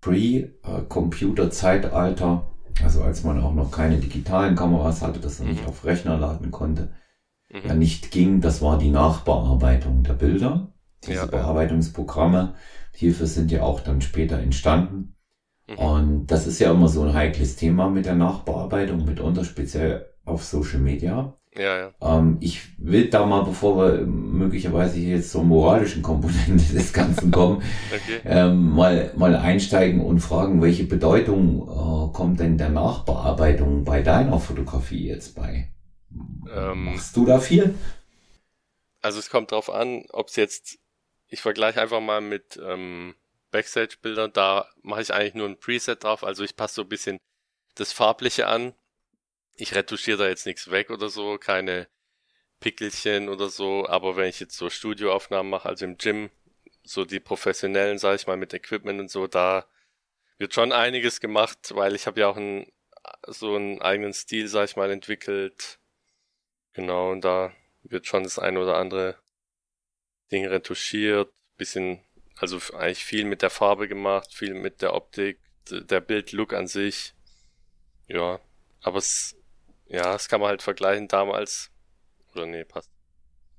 Pre-Computer-Zeitalter, also als man auch noch keine digitalen Kameras hatte, dass man mhm. nicht auf Rechner laden konnte, mhm. ja nicht ging, das war die Nachbearbeitung der Bilder. Diese ja, Bearbeitungsprogramme hierfür sind ja auch dann später entstanden. Mhm. Und das ist ja immer so ein heikles Thema mit der Nachbearbeitung, mitunter speziell auf Social Media. Ja, ja. Ähm, ich will da mal, bevor wir möglicherweise hier jetzt zur moralischen Komponente des Ganzen kommen, okay. ähm, mal, mal einsteigen und fragen, welche Bedeutung äh, kommt denn der Nachbearbeitung bei deiner Fotografie jetzt bei? Ähm, Machst du da viel? Also es kommt drauf an, ob es jetzt, ich vergleiche einfach mal mit ähm, Backstage-Bildern, da mache ich eigentlich nur ein Preset drauf, also ich passe so ein bisschen das Farbliche an. Ich retuschiere da jetzt nichts weg oder so, keine Pickelchen oder so, aber wenn ich jetzt so Studioaufnahmen mache, also im Gym, so die professionellen, sag ich mal, mit Equipment und so, da wird schon einiges gemacht, weil ich habe ja auch einen, so einen eigenen Stil, sag ich mal, entwickelt. Genau, und da wird schon das eine oder andere Ding retuschiert, bisschen, also eigentlich viel mit der Farbe gemacht, viel mit der Optik, der Bildlook an sich. Ja, aber es ja, das kann man halt vergleichen damals. Oder nee, passt.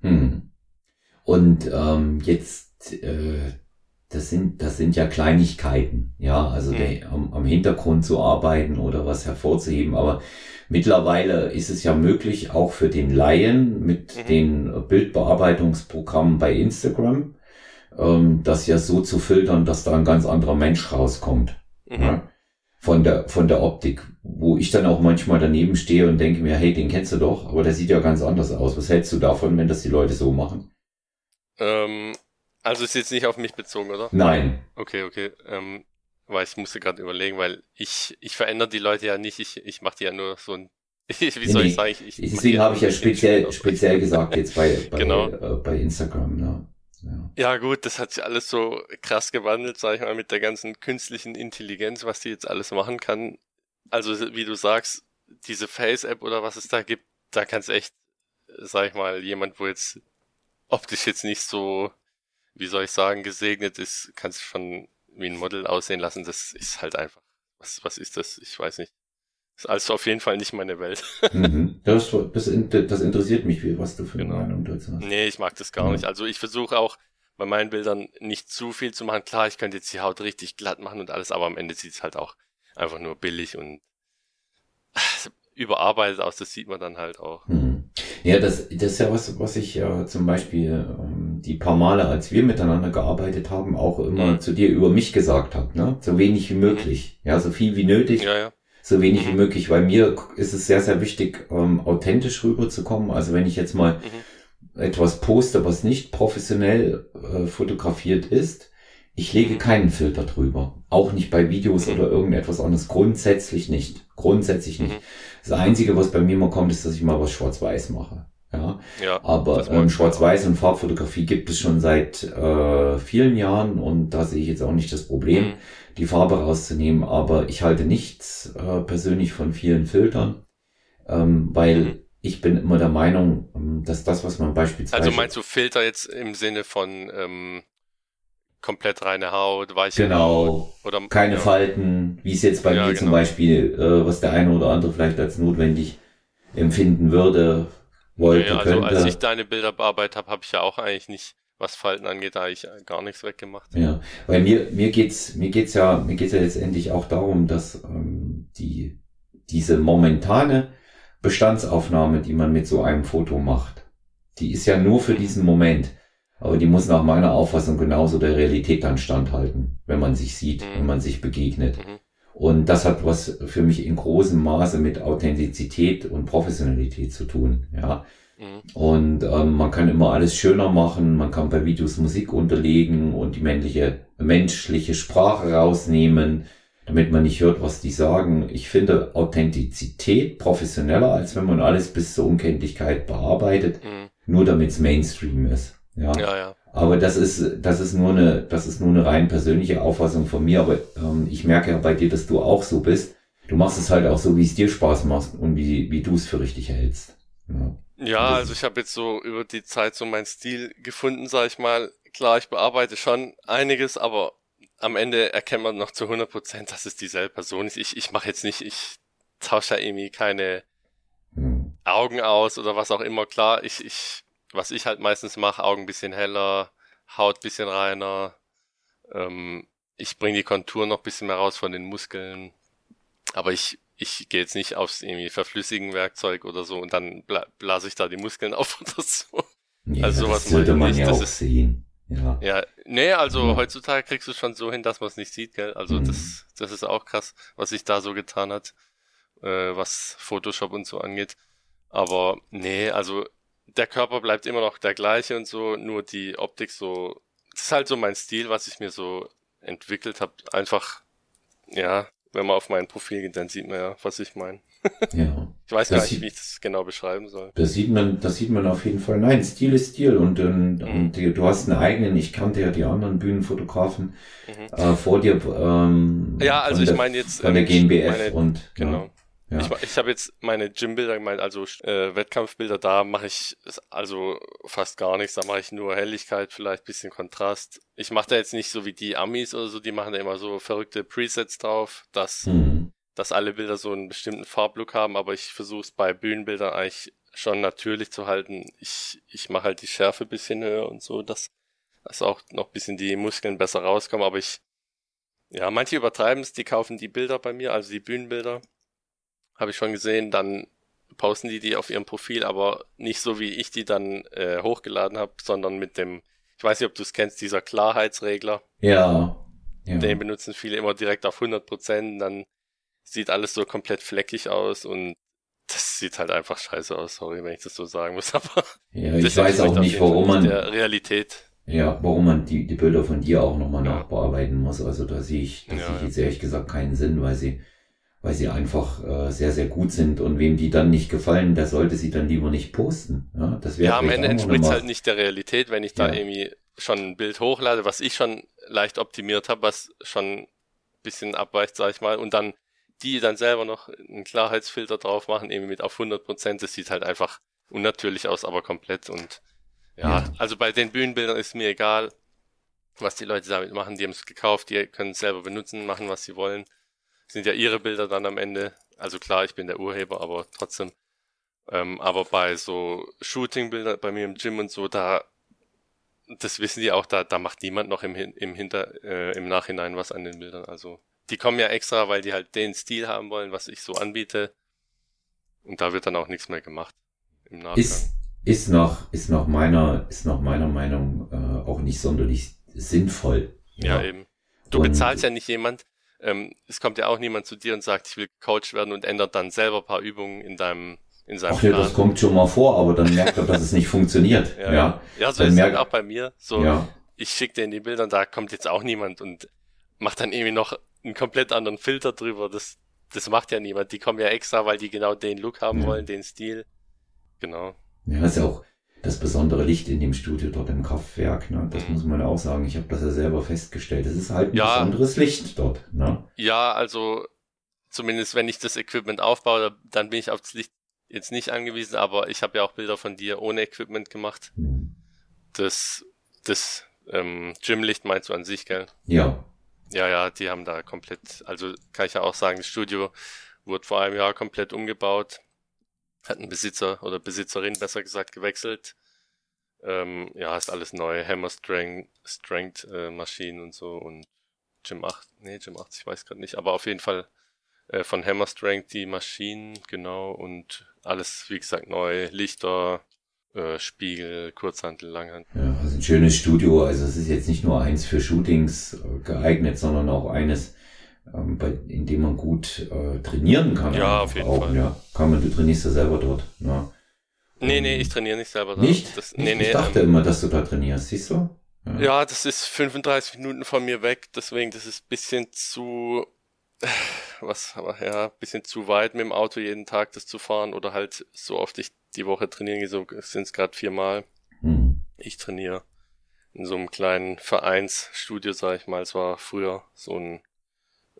Hm. Und ähm, jetzt, äh, das sind, das sind ja Kleinigkeiten, ja, also hm. der, am, am Hintergrund zu arbeiten oder was hervorzuheben, aber mittlerweile ist es ja möglich, auch für den Laien mit mhm. den Bildbearbeitungsprogrammen bei Instagram, ähm, das ja so zu filtern, dass da ein ganz anderer Mensch rauskommt. Mhm. Ja? von der, von der Optik, wo ich dann auch manchmal daneben stehe und denke mir, hey, den kennst du doch, aber der sieht ja ganz anders aus. Was hältst du davon, wenn das die Leute so machen? Ähm, also ist jetzt nicht auf mich bezogen, oder? Nein. Okay, okay. Ähm, weil ich musste gerade überlegen, weil ich, ich verändere die Leute ja nicht, ich, ich mache die ja nur so ein, wie soll nee, ich sagen? Ich, ich deswegen habe ich ja speziell, speziell gesagt jetzt bei, bei, genau. äh, bei Instagram, ne? Ja. ja, gut, das hat sich alles so krass gewandelt, sag ich mal, mit der ganzen künstlichen Intelligenz, was die jetzt alles machen kann. Also, wie du sagst, diese Face-App oder was es da gibt, da kann es echt, sag ich mal, jemand, wo jetzt optisch jetzt nicht so, wie soll ich sagen, gesegnet ist, kann es schon wie ein Model aussehen lassen. Das ist halt einfach, was, was ist das? Ich weiß nicht. Ist also auf jeden Fall nicht meine Welt. mhm. das, das, das, interessiert mich, was du für genau. eine Meinung dazu hast. Nee, ich mag das gar ja. nicht. Also ich versuche auch bei meinen Bildern nicht zu viel zu machen. Klar, ich könnte jetzt die Haut richtig glatt machen und alles, aber am Ende sieht es halt auch einfach nur billig und überarbeitet aus. Das sieht man dann halt auch. Mhm. Ja, das, das ist ja was, was ich ja zum Beispiel ähm, die paar Male, als wir miteinander gearbeitet haben, auch immer mhm. zu dir über mich gesagt habe. Ne? So wenig wie möglich. Mhm. Ja, so viel wie nötig. Ja, ja so wenig wie mhm. möglich. Bei mir ist es sehr, sehr wichtig, ähm, authentisch rüberzukommen. Also wenn ich jetzt mal mhm. etwas poste, was nicht professionell äh, fotografiert ist, ich lege mhm. keinen Filter drüber. Auch nicht bei Videos oder irgendetwas anderes. Grundsätzlich nicht. Grundsätzlich nicht. Mhm. Das Einzige, was bei mir mal kommt, ist, dass ich mal was schwarz-weiß mache. Ja, ja aber ähm, Schwarz-Weiß und Farbfotografie gibt es schon seit äh, vielen Jahren und da sehe ich jetzt auch nicht das Problem. Mhm die Farbe rauszunehmen. Aber ich halte nichts äh, persönlich von vielen Filtern, ähm, weil mhm. ich bin immer der Meinung, ähm, dass das, was man beispielsweise... Also meinst du Filter jetzt im Sinne von ähm, komplett reine Haut, weiche genau, Haut? Oder, keine ja. Falten, wie es jetzt bei ja, mir genau. zum Beispiel, äh, was der eine oder andere vielleicht als notwendig empfinden würde, wollte, ja, also könnte. Als ich deine Bilder bearbeitet habe, habe ich ja auch eigentlich nicht was Falten angeht, da ich gar nichts weggemacht. Ja, weil mir, mir geht's, mir geht's ja, mir geht's ja letztendlich auch darum, dass ähm, die, diese momentane Bestandsaufnahme, die man mit so einem Foto macht. Die ist ja nur für diesen Moment. Aber die muss nach meiner Auffassung genauso der Realität dann standhalten, wenn man sich sieht, mhm. wenn man sich begegnet. Mhm. Und das hat was für mich in großem Maße mit Authentizität und Professionalität zu tun. Ja. Mhm. Und ähm, man kann immer alles schöner machen, man kann bei Videos Musik unterlegen und die männliche, menschliche Sprache rausnehmen, damit man nicht hört, was die sagen. Ich finde Authentizität professioneller, als wenn man alles bis zur Unkenntlichkeit bearbeitet, mhm. nur damit es Mainstream ist. Ja. ja, ja. Aber das ist, das ist nur eine, das ist nur eine rein persönliche Auffassung von mir. Aber ähm, ich merke ja bei dir, dass du auch so bist. Du machst es halt auch so, wie es dir Spaß macht und wie, wie du es für richtig hältst. Ja, ja also ich habe jetzt so über die Zeit so meinen Stil gefunden, sag ich mal. Klar, ich bearbeite schon einiges, aber am Ende erkennt man noch zu 100 Prozent, dass es dieselbe Person ist. Ich, ich mache jetzt nicht, ich tausche ja irgendwie keine. Augen aus oder was auch immer. Klar, ich, ich was ich halt meistens mache, Augen bisschen heller, Haut bisschen reiner. Ähm, ich bringe die Kontur noch bisschen mehr raus von den Muskeln. Aber ich, ich gehe jetzt nicht aufs irgendwie verflüssigen Werkzeug oder so und dann bla blase ich da die Muskeln auf oder so. Ja, also sowas sollte man nicht. ja das auch ist, sehen. Ja. ja, nee, also ja. heutzutage kriegst du schon so hin, dass man es nicht sieht, gell? Also mhm. das, das ist auch krass, was sich da so getan hat, äh, was Photoshop und so angeht. Aber nee, also der Körper bleibt immer noch der gleiche und so, nur die Optik so, das ist halt so mein Stil, was ich mir so entwickelt habe. Einfach, ja, wenn man auf mein Profil geht, dann sieht man ja, was ich meine. ja. Ich weiß gar nicht, wie ich das genau beschreiben soll. Das sieht man, das sieht man auf jeden Fall. Nein, Stil ist Stil und, und, mhm. und du hast einen eigenen, ich kannte ja die anderen Bühnenfotografen mhm. äh, vor dir. Ähm, ja, also ich meine jetzt von der ähm, GmbF meine, und genau. Ja. Ja. Ich, ich habe jetzt meine Gymbilder, mein, also äh, Wettkampfbilder, da mache ich also fast gar nichts. Da mache ich nur Helligkeit, vielleicht bisschen Kontrast. Ich mache da jetzt nicht so wie die Amis oder so, die machen da immer so verrückte Presets drauf, dass, mhm. dass alle Bilder so einen bestimmten Farblook haben, aber ich versuche es bei Bühnenbildern eigentlich schon natürlich zu halten. Ich, ich mache halt die Schärfe bisschen höher und so, dass, dass auch noch bisschen die Muskeln besser rauskommen, aber ich, ja, manche übertreiben es, die kaufen die Bilder bei mir, also die Bühnenbilder habe ich schon gesehen, dann posten die die auf ihrem Profil, aber nicht so wie ich die dann äh, hochgeladen habe, sondern mit dem, ich weiß nicht, ob du es kennst, dieser Klarheitsregler. Ja, ja. Den benutzen viele immer direkt auf 100 Prozent, dann sieht alles so komplett fleckig aus und das sieht halt einfach scheiße aus, sorry, wenn ich das so sagen muss, aber ja, ich weiß auch nicht, warum man der Realität. Ja, warum man die, die Bilder von dir auch nochmal ja. nachbearbeiten muss. Also da sehe ich, da ja, sehe ich jetzt ehrlich gesagt keinen Sinn, weil sie weil sie einfach äh, sehr, sehr gut sind und wem die dann nicht gefallen, der sollte sie dann lieber nicht posten. Ja, das ja am Ende entspricht es halt nicht der Realität, wenn ich da ja. irgendwie schon ein Bild hochlade, was ich schon leicht optimiert habe, was schon ein bisschen abweicht, sag ich mal, und dann die dann selber noch einen Klarheitsfilter drauf machen, irgendwie mit auf 100 Prozent, das sieht halt einfach unnatürlich aus, aber komplett und ja, ja. also bei den Bühnenbildern ist mir egal, was die Leute damit machen, die haben es gekauft, die können es selber benutzen, machen, was sie wollen sind ja ihre Bilder dann am Ende. Also klar, ich bin der Urheber, aber trotzdem. Ähm, aber bei so Shooting-Bildern bei mir im Gym und so, da, das wissen die auch, da, da macht niemand noch im, im Hinter, äh, im Nachhinein was an den Bildern. Also, die kommen ja extra, weil die halt den Stil haben wollen, was ich so anbiete. Und da wird dann auch nichts mehr gemacht im Nachgang. Ist, ist nach, ist nach meiner, ist nach meiner Meinung äh, auch nicht sonderlich sinnvoll. Ja, ja eben. Du und, bezahlst ja nicht jemand, ähm, es kommt ja auch niemand zu dir und sagt, ich will Coach werden und ändert dann selber ein paar Übungen in deinem in seinem Ach ja, das kommt schon mal vor, aber dann merkt er, dass es nicht funktioniert. Ja, ja. ja so dann ist merkt, halt auch bei mir. So, ja. ich schicke dir in die Bilder und da kommt jetzt auch niemand und macht dann irgendwie noch einen komplett anderen Filter drüber. Das, das macht ja niemand. Die kommen ja extra, weil die genau den Look haben ja. wollen, den Stil. Genau. Ja, ist ja auch, das besondere Licht in dem Studio dort im Kraftwerk. Ne? Das mhm. muss man auch sagen. Ich habe das ja selber festgestellt. Es ist halt ein ja, besonderes Licht dort. Ne? Ja, also zumindest wenn ich das Equipment aufbaue, dann bin ich aufs Licht jetzt nicht angewiesen, aber ich habe ja auch Bilder von dir ohne Equipment gemacht. Mhm. Das, das ähm, Gymlicht meinst du an sich, gell? Ja. Ja, ja, die haben da komplett, also kann ich ja auch sagen, das Studio wurde vor einem Jahr komplett umgebaut hat ein Besitzer oder Besitzerin besser gesagt gewechselt. Ähm, ja, ist alles neu. Hammer Strength, Strength äh, Maschinen und so und Gym 8, nee, Gym 8, ich weiß gerade nicht, aber auf jeden Fall äh, von Hammer Strength die Maschinen, genau, und alles, wie gesagt, neu. Lichter, äh, Spiegel, Kurzhantel, Langhand. Ja, also ein schönes Studio. Also es ist jetzt nicht nur eins für Shootings äh, geeignet, sondern auch eines, ähm, bei, in dem man gut äh, trainieren kann. Ja, auf jeden auch, Fall. Ja, kann man, du trainierst ja selber dort. Ja. Nee, nee, ich trainiere nicht selber da. Nicht? Das, nee, nee, ich dachte ähm, immer, dass du da trainierst, siehst du? Ja, das ist 35 Minuten von mir weg, deswegen das ist bisschen zu, was, aber ja, bisschen zu weit mit dem Auto jeden Tag das zu fahren oder halt so oft ich die Woche trainieren gehe, so sind es gerade viermal. Hm. Ich trainiere in so einem kleinen Vereinsstudio, sag ich mal. Es war früher so ein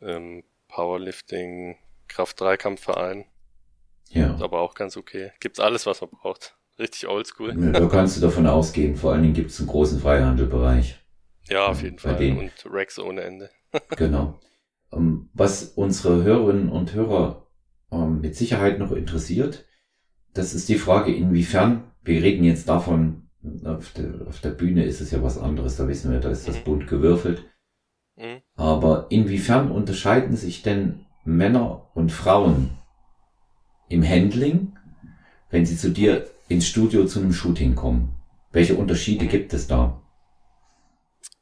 ähm, Powerlifting Kraft-Dreikampfverein, Ja. aber auch ganz okay. Gibt's alles, was man braucht. Richtig oldschool. Da kannst du davon ausgehen. Vor allen Dingen gibt es einen großen Freihandelbereich. Ja, auf jeden Fall. denen. Und Racks ohne Ende. Genau. Ähm, Was unsere Hörerinnen und Hörer ähm, mit Sicherheit noch interessiert, das ist die Frage, inwiefern, wir reden jetzt davon, auf der, auf der Bühne ist es ja was anderes, da wissen wir, da ist das Mhm. bunt gewürfelt. Mhm. Aber inwiefern unterscheiden sich denn Männer und Frauen im Handling, wenn sie zu dir ins Studio zu einem Shooting kommen? Welche Unterschiede gibt es da?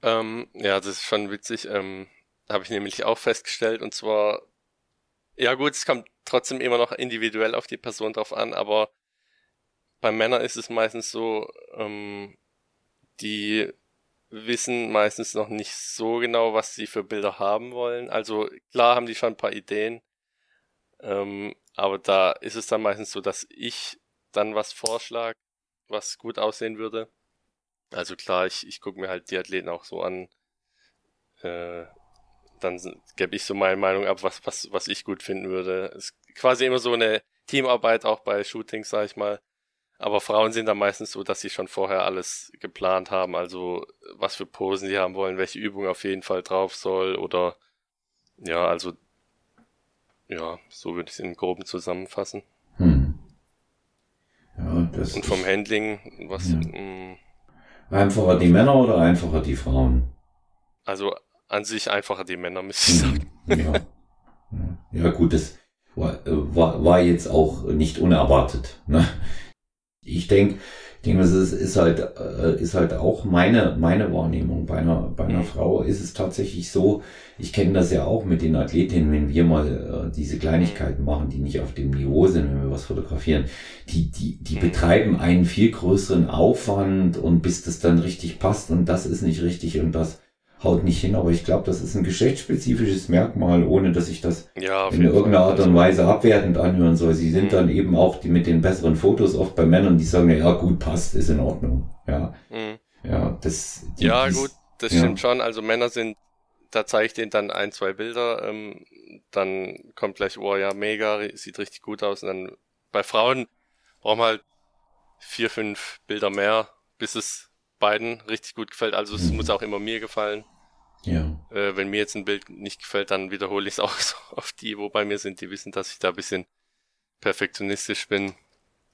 Ähm, ja, das ist schon witzig. Ähm, habe ich nämlich auch festgestellt. Und zwar, ja gut, es kommt trotzdem immer noch individuell auf die Person drauf an, aber bei Männern ist es meistens so, ähm, die wissen meistens noch nicht so genau, was sie für Bilder haben wollen. Also klar haben die schon ein paar Ideen, ähm, aber da ist es dann meistens so, dass ich dann was vorschlage, was gut aussehen würde. Also klar, ich, ich gucke mir halt die Athleten auch so an. Äh, dann gebe ich so meine Meinung ab, was, was, was ich gut finden würde. Es ist quasi immer so eine Teamarbeit auch bei Shootings, sag ich mal. Aber Frauen sind dann meistens so, dass sie schon vorher alles geplant haben, also was für Posen sie haben wollen, welche Übung auf jeden Fall drauf soll oder ja, also ja, so würde ich es im Groben zusammenfassen. Hm. Ja, das Und vom ist Handling, was, Ja. mh, einfacher die Männer oder einfacher die Frauen? also an sich einfacher die Männer, müsste ich sagen. Ja. Ja, gut, das war, äh, war, war jetzt auch nicht unerwartet. Ne? Ich denke, ich denke, das ist, ist halt, äh, ist halt auch meine, meine Wahrnehmung. Bei einer, bei einer Mhm. Frau ist es tatsächlich so, ich kenne das ja auch mit den Athletinnen, wenn wir mal äh, diese Kleinigkeiten machen, die nicht auf dem Niveau sind, wenn wir was fotografieren, die, die, die Mhm. betreiben einen viel größeren Aufwand und bis das dann richtig passt und das ist nicht richtig und das haut nicht hin. Aber ich glaube, das ist ein geschlechtsspezifisches Merkmal, ohne dass ich das Ja, in irgendeiner. Art und Weise abwertend anhören soll. Sie sind Mhm. dann eben auch die mit den besseren Fotos oft bei Männern, die sagen, ja gut, passt, ist in Ordnung. Ja, Mhm. ja, das. die- Ja, dies- gut, das ja. stimmt schon. Also Männer sind, da zeige ich denen dann ein, zwei Bilder, ähm, dann kommt gleich, oh ja, mega, sieht richtig gut aus. Und dann bei Frauen brauchen wir halt vier, fünf Bilder mehr, bis es beiden richtig gut gefällt. Also es Mhm. muss auch immer mir gefallen. Ja, Äh, wenn mir jetzt ein Bild nicht gefällt, dann wiederhole ich es auch so auf die, wo bei mir sind, die wissen, dass ich da ein bisschen perfektionistisch bin.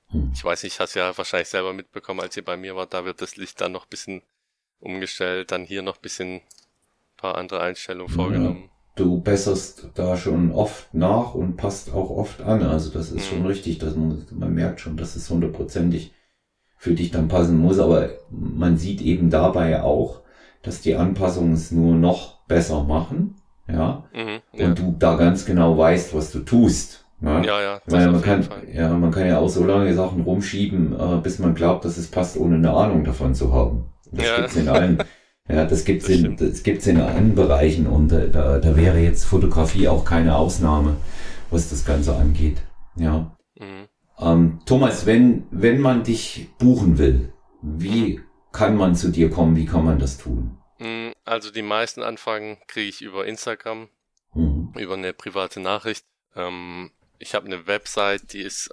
Hm. Ich weiß nicht, hast ja wahrscheinlich selber mitbekommen, als ihr bei mir wart, da wird das Licht dann noch ein bisschen umgestellt, dann hier noch ein bisschen ein paar andere Einstellungen Ja. vorgenommen. du besserst da schon oft nach und passt auch oft an. Also das ist schon richtig. Das muss, man merkt schon, dass es hundertprozentig für dich dann passen muss. Aber man sieht eben dabei auch, dass die Anpassungen es nur noch besser machen. Ja. Mhm, ja. Und du da ganz genau weißt, was du tust. Ja, ja, das Weil man kann, Fall. ja, man kann ja auch so lange Sachen rumschieben, äh, bis man glaubt, dass es passt, ohne eine Ahnung davon zu haben. Das Ja. gibt's in allen, ja, das gibt's Das in, stimmt. das gibt's in allen Bereichen und äh, da, da wäre jetzt Fotografie auch keine Ausnahme, was das Ganze angeht. Ja. Mhm. Ähm, Thomas, wenn, wenn man dich buchen will, wie kann man zu dir kommen? Wie kann man das tun? Mm, Also die meisten Anfragen kriege ich über Instagram, Mhm. über eine private Nachricht. Ähm, ich habe eine Website, die ist,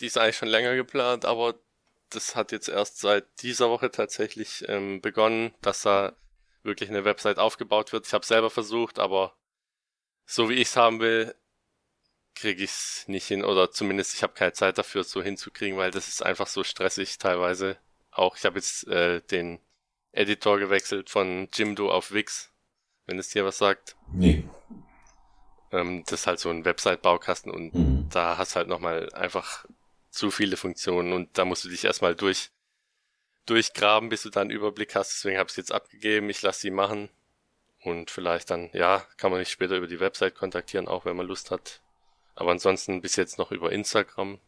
die ist eigentlich schon länger geplant, aber das hat jetzt erst seit dieser Woche tatsächlich ähm, begonnen, dass da wirklich eine Website aufgebaut wird. Ich habe selber versucht, aber so wie ich es haben will, kriege ich es nicht hin oder zumindest ich habe keine Zeit dafür, es so hinzukriegen, weil das ist einfach so stressig teilweise. Auch ich habe jetzt äh, den Editor gewechselt von Jimdo auf Wix, wenn es dir was sagt. Nee. Ähm, das ist halt so ein Website-Baukasten und Mhm. da hast halt nochmal einfach zu viele Funktionen und da musst du dich erstmal durch, durchgraben, bis du dann einen Überblick hast. Deswegen habe ich es jetzt abgegeben. Ich lasse sie machen. Und vielleicht dann, ja, kann man mich später über die Website kontaktieren, auch wenn man Lust hat. Aber ansonsten bis jetzt noch über Instagram.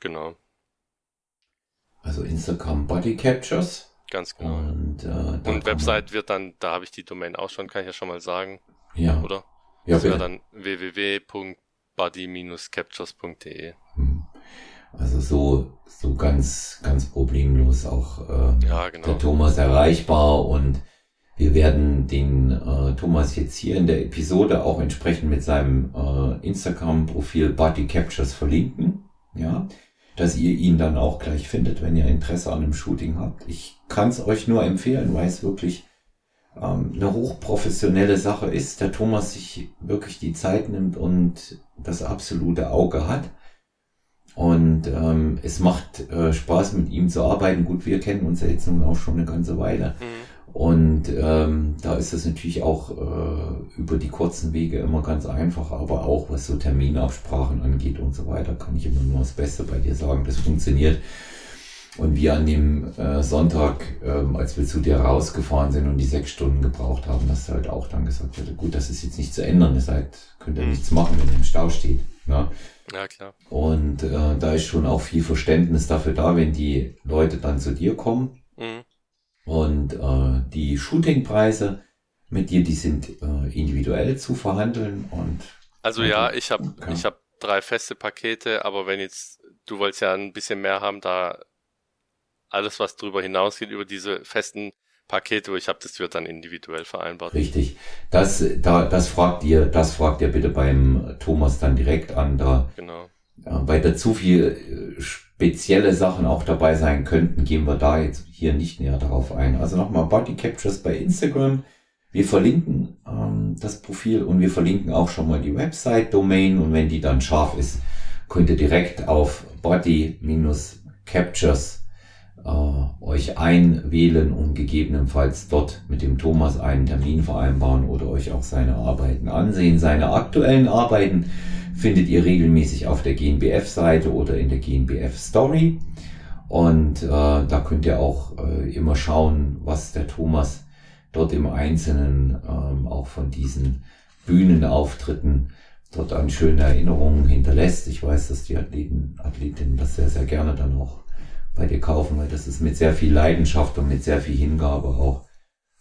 Genau. Also Instagram Body Captures. Ganz genau. Und, äh, Und Website wird dann, da habe ich die Domain auch schon, kann ich ja schon mal sagen. Ja. Oder? Ja, das wäre dann www.body-captures.de. Hm. Also so, so ganz, ganz problemlos auch äh, Ja, genau. der Thomas erreichbar und wir werden den äh, Thomas jetzt hier in der Episode auch entsprechend mit seinem äh, Instagram-Profil Body Captures verlinken, ja, dass ihr ihn dann auch gleich findet, wenn ihr Interesse an einem Shooting habt. Ich kann es euch nur empfehlen, weil es wirklich ähm, eine hochprofessionelle Sache ist. Der Thomas sich wirklich die Zeit nimmt und das absolute Auge hat. Und ähm, es macht äh, Spaß, mit ihm zu arbeiten. Gut, wir kennen uns ja jetzt nun auch schon eine ganze Weile. Mhm. Und ähm, da ist es natürlich auch äh, über die kurzen Wege immer ganz einfach, aber auch was so Terminabsprachen angeht und so weiter, kann ich immer nur das Beste bei dir sagen. Das funktioniert. Und wir an dem äh, Sonntag, ähm, als wir zu dir rausgefahren sind und die sechs Stunden gebraucht haben, dass du halt auch dann gesagt hast, gut, das ist jetzt nicht zu ändern, ihr seid, könnt ihr Mhm. nichts machen, wenn ihr im Stau steht. Ne? Ja, klar. Und äh, da ist schon auch viel Verständnis dafür da, wenn die Leute dann zu dir kommen. Mhm. Und äh, die Shootingpreise mit dir, die sind äh, individuell zu verhandeln und Also ja, ich habe Okay. ich hab drei feste Pakete, aber wenn jetzt, du wolltest ja ein bisschen mehr haben, da alles, was drüber hinausgeht, über diese festen Pakete, wo ich habe, das wird dann individuell vereinbart. richtig. Das, da, das fragt ihr, das fragt ihr bitte beim Thomas dann direkt an, da Genau. äh, weil da zu viel äh, spezielle Sachen auch dabei sein könnten, gehen wir da jetzt hier nicht näher darauf ein. Also nochmal Body Captures bei Instagram. Wir verlinken ähm, das Profil und wir verlinken auch schon mal die Website-Domain und wenn die dann scharf ist, könnt ihr direkt auf Body-Captures äh, euch einwählen und gegebenenfalls dort mit dem Thomas einen Termin vereinbaren oder euch auch seine Arbeiten ansehen. Seine aktuellen Arbeiten findet ihr regelmäßig auf der GNBF-Seite oder in der GNBF-Story. Und äh, da könnt ihr auch äh, immer schauen, was der Thomas dort im Einzelnen ähm, auch von diesen Bühnenauftritten dort an schönen Erinnerungen hinterlässt. Ich weiß, dass die Athleten, Athletinnen das sehr, sehr gerne dann auch bei dir kaufen, weil das ist mit sehr viel Leidenschaft und mit sehr viel Hingabe auch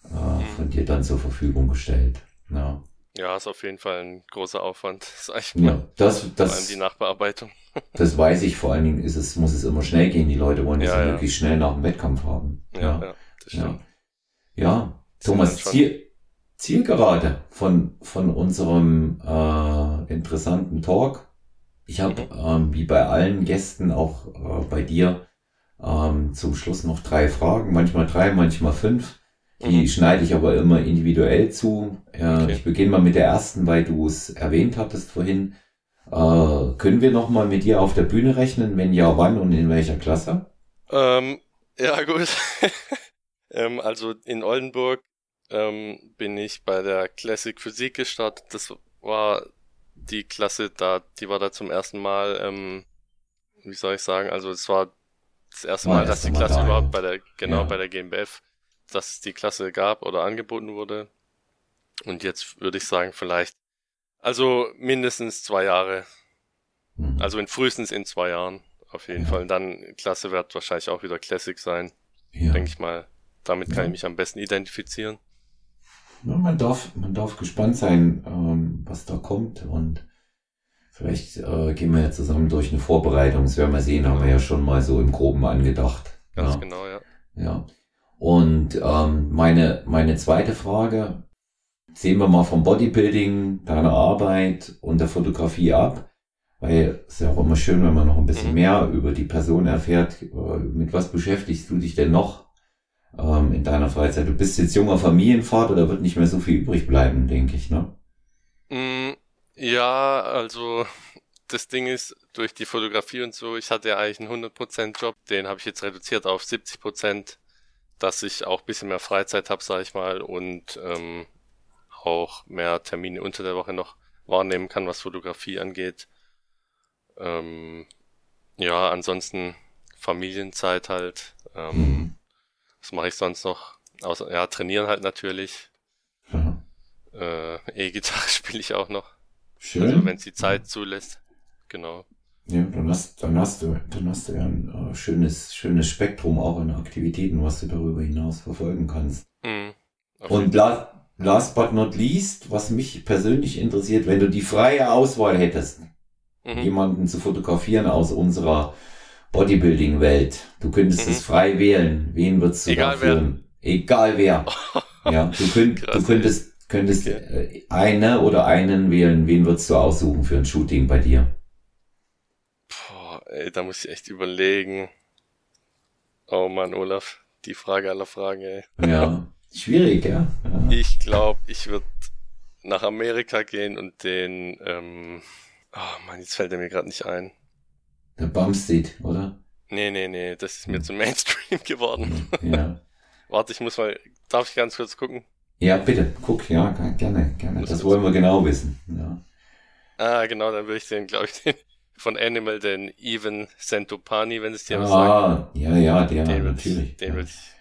äh, von dir dann zur Verfügung gestellt. Ja, Ja, ist auf jeden Fall ein großer Aufwand, sag ich mal. ja das, Vor allem das, die Nachbearbeitung. das weiß ich. Vor allen Dingen ist es, muss es immer schnell gehen. Die Leute wollen es Ja, ja, wirklich schnell nach dem Wettkampf haben. Ja, ja, das stimmt. ja. Thomas, Ziel, Zielgerade von, von unserem äh, interessanten Talk. Ich habe, Mhm. ähm, wie bei allen Gästen, auch äh, bei dir, ähm, zum Schluss noch drei Fragen, manchmal drei, manchmal fünf. Die Mhm. schneide ich aber immer individuell zu. Äh, Okay. Ich beginne mal mit der ersten, weil du es erwähnt hattest vorhin. Äh, können wir noch mal mit dir auf der Bühne rechnen? Wenn ja, wann und in welcher Klasse? Ähm, ja, gut. ähm, also in Oldenburg ähm, bin ich bei der Classic Physik gestartet. Das war die Klasse da, die war da zum ersten Mal, ähm, wie soll ich sagen, also es war das erste Mal, das dass die Klasse überhaupt bei der, genau, Ja. bei der GmbF, dass es die Klasse gab oder angeboten wurde. Und jetzt würde ich sagen, vielleicht, also mindestens zwei Jahre, Mhm. also in frühestens in zwei Jahren, auf jeden Ja. Fall. Und dann Klasse wird wahrscheinlich auch wieder Classic sein, ja. denke ich mal. Damit kann ich mich am besten identifizieren. Man darf, man darf gespannt sein, ähm, was da kommt und vielleicht äh, gehen wir ja zusammen durch eine Vorbereitung. Das werden wir sehen, haben wir ja schon mal so im Groben angedacht. Ganz ja. genau, ja. Ja. Und ähm, meine, meine zweite Frage, sehen wir mal vom Bodybuilding, deiner Arbeit und der Fotografie ab. Weil es ist ja auch immer schön, wenn man noch ein bisschen Mhm. mehr über die Person erfährt. Äh, Mit was beschäftigst du dich denn noch ähm, in deiner Freizeit? Du bist jetzt junger Familienvater, da wird nicht mehr so viel übrig bleiben, denke ich, ne? Mm, ja, also das Ding ist, durch die Fotografie und so, ich hatte ja eigentlich einen 100% Job, den habe ich jetzt reduziert auf 70%, dass ich auch ein bisschen mehr Freizeit habe, sag ich mal, und ähm, auch mehr Termine unter der Woche noch wahrnehmen kann, was Fotografie angeht. Ähm, Ja, ansonsten Familienzeit halt. Ähm, Mhm. Was mache ich sonst noch? Außer, ja, trainieren halt natürlich. Ja. Äh, E-Gitarre spiele ich auch noch. Schön. Also wenn es die Zeit zulässt. Genau. Ja, dann hast, dann hast du, dann hast du ja ein äh, schönes, schönes Spektrum auch an Aktivitäten, was du darüber hinaus verfolgen kannst. Mhm. Und last, last but not least, was mich persönlich interessiert, wenn du die freie Auswahl hättest, Mhm. jemanden zu fotografieren aus unserer Bodybuilding-Welt, du könntest Mhm. es frei wählen. Wen würdest du Egal da wer. Egal wer. Ja, du, könnt, Krass, du könntest, könntest Okay. äh, eine oder einen wählen. Wen würdest du aussuchen für ein Shooting bei dir? Boah, ey, da muss ich echt überlegen. Oh Mann, Olaf, die Frage aller Fragen, ey. Ja, schwierig, ja. ja. Ich glaube, ich würde nach Amerika gehen und den, ähm, oh Mann, jetzt fällt er mir gerade nicht ein. Der Bumstead, oder? Nee, nee, nee, das ist mir zu Mainstream geworden. Ja. Warte, ich muss mal, darf ich ganz kurz gucken? Ja, bitte, guck, ja, gerne, gerne. Das wollen wir genau wissen. Ja. Ah, genau, dann würde ich den, glaube ich, den von Animal, den Even Santopani, wenn es dir was sagt. Ah, ja, ja, der Den natürlich. ich, den würd ich,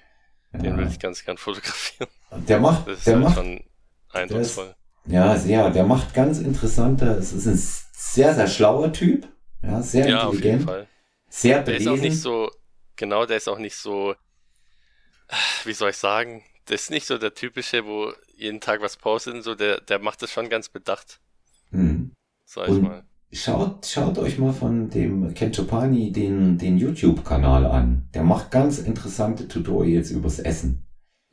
ja. den würd ich ganz gern fotografieren. Der macht, Das ist der halt macht, schon eindrucksvoll. ja, sehr, der macht ganz interessante, es ist ein sehr, sehr schlauer Typ. Ja, sehr Ja, auf jeden intelligent, Fall. sehr Der ist belesen. auch nicht so, genau, der ist auch nicht so, wie soll ich sagen, der ist nicht so der typische, wo jeden Tag was postet und so, der, der macht das schon ganz bedacht, Hm. sag ich Und- mal. Schaut, schaut euch mal von dem Ken Chopani den, den YouTube-Kanal an. Der macht ganz interessante Tutorials übers Essen.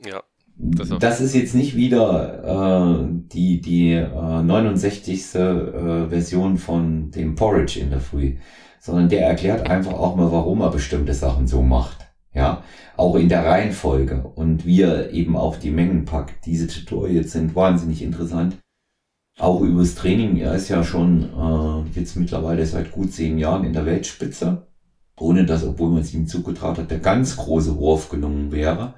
Ja, Das, auf- ist jetzt nicht wieder äh, die, die äh, 69. Äh, Version von dem Porridge in der Früh, sondern der erklärt einfach auch mal, warum er bestimmte Sachen so macht. Ja, auch in der Reihenfolge und wie er eben auf die Mengen packt. Diese Tutorials sind wahnsinnig interessant. Auch übers Training. Er ist ja schon äh, jetzt mittlerweile seit gut zehn Jahren in der Weltspitze. Ohne dass, obwohl man es ihm zugetraut hat, der ganz große Wurf gelungen wäre.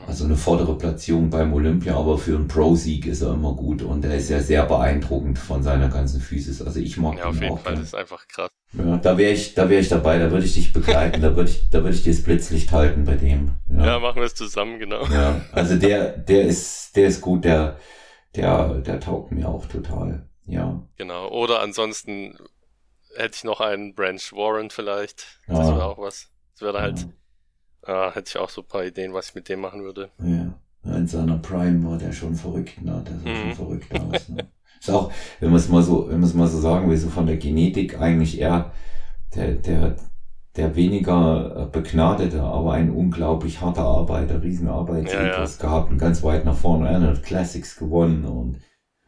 Mhm. Also eine vordere Platzierung beim Olympia, aber für einen Pro-Sieg ist er immer gut und er ist ja sehr beeindruckend von seiner ganzen Physis. Also ich mag ja, auf ihn jeden auch. Fall, das ist einfach krass. Ja, da wäre ich, da wäre ich dabei, da würde ich dich begleiten, da würde ich, da würde ich dir das Blitzlicht halten bei dem. Ja, Ja, machen wir es zusammen, genau. ja. also der, der ist, der ist gut, der, der, der taugt mir auch total. Ja, Genau. Oder ansonsten hätte ich noch einen Branch Warren vielleicht. Das wäre auch was. Das wäre halt, ah, hätte ich auch so ein paar Ideen, was ich mit dem machen würde. ja. Ja, In seiner Prime war der schon verrückt, ne? Der sah Mhm. schon verrückt aus. Ne? Ist auch, wenn man es mal so, wenn man es mal so sagen will, so von der Genetik eigentlich eher der, der, der weniger äh, begnadete, aber ein unglaublich harter Arbeiter, Riesenarbeitsethos gehabt und ganz weit nach vorne. Er hat Classics gewonnen und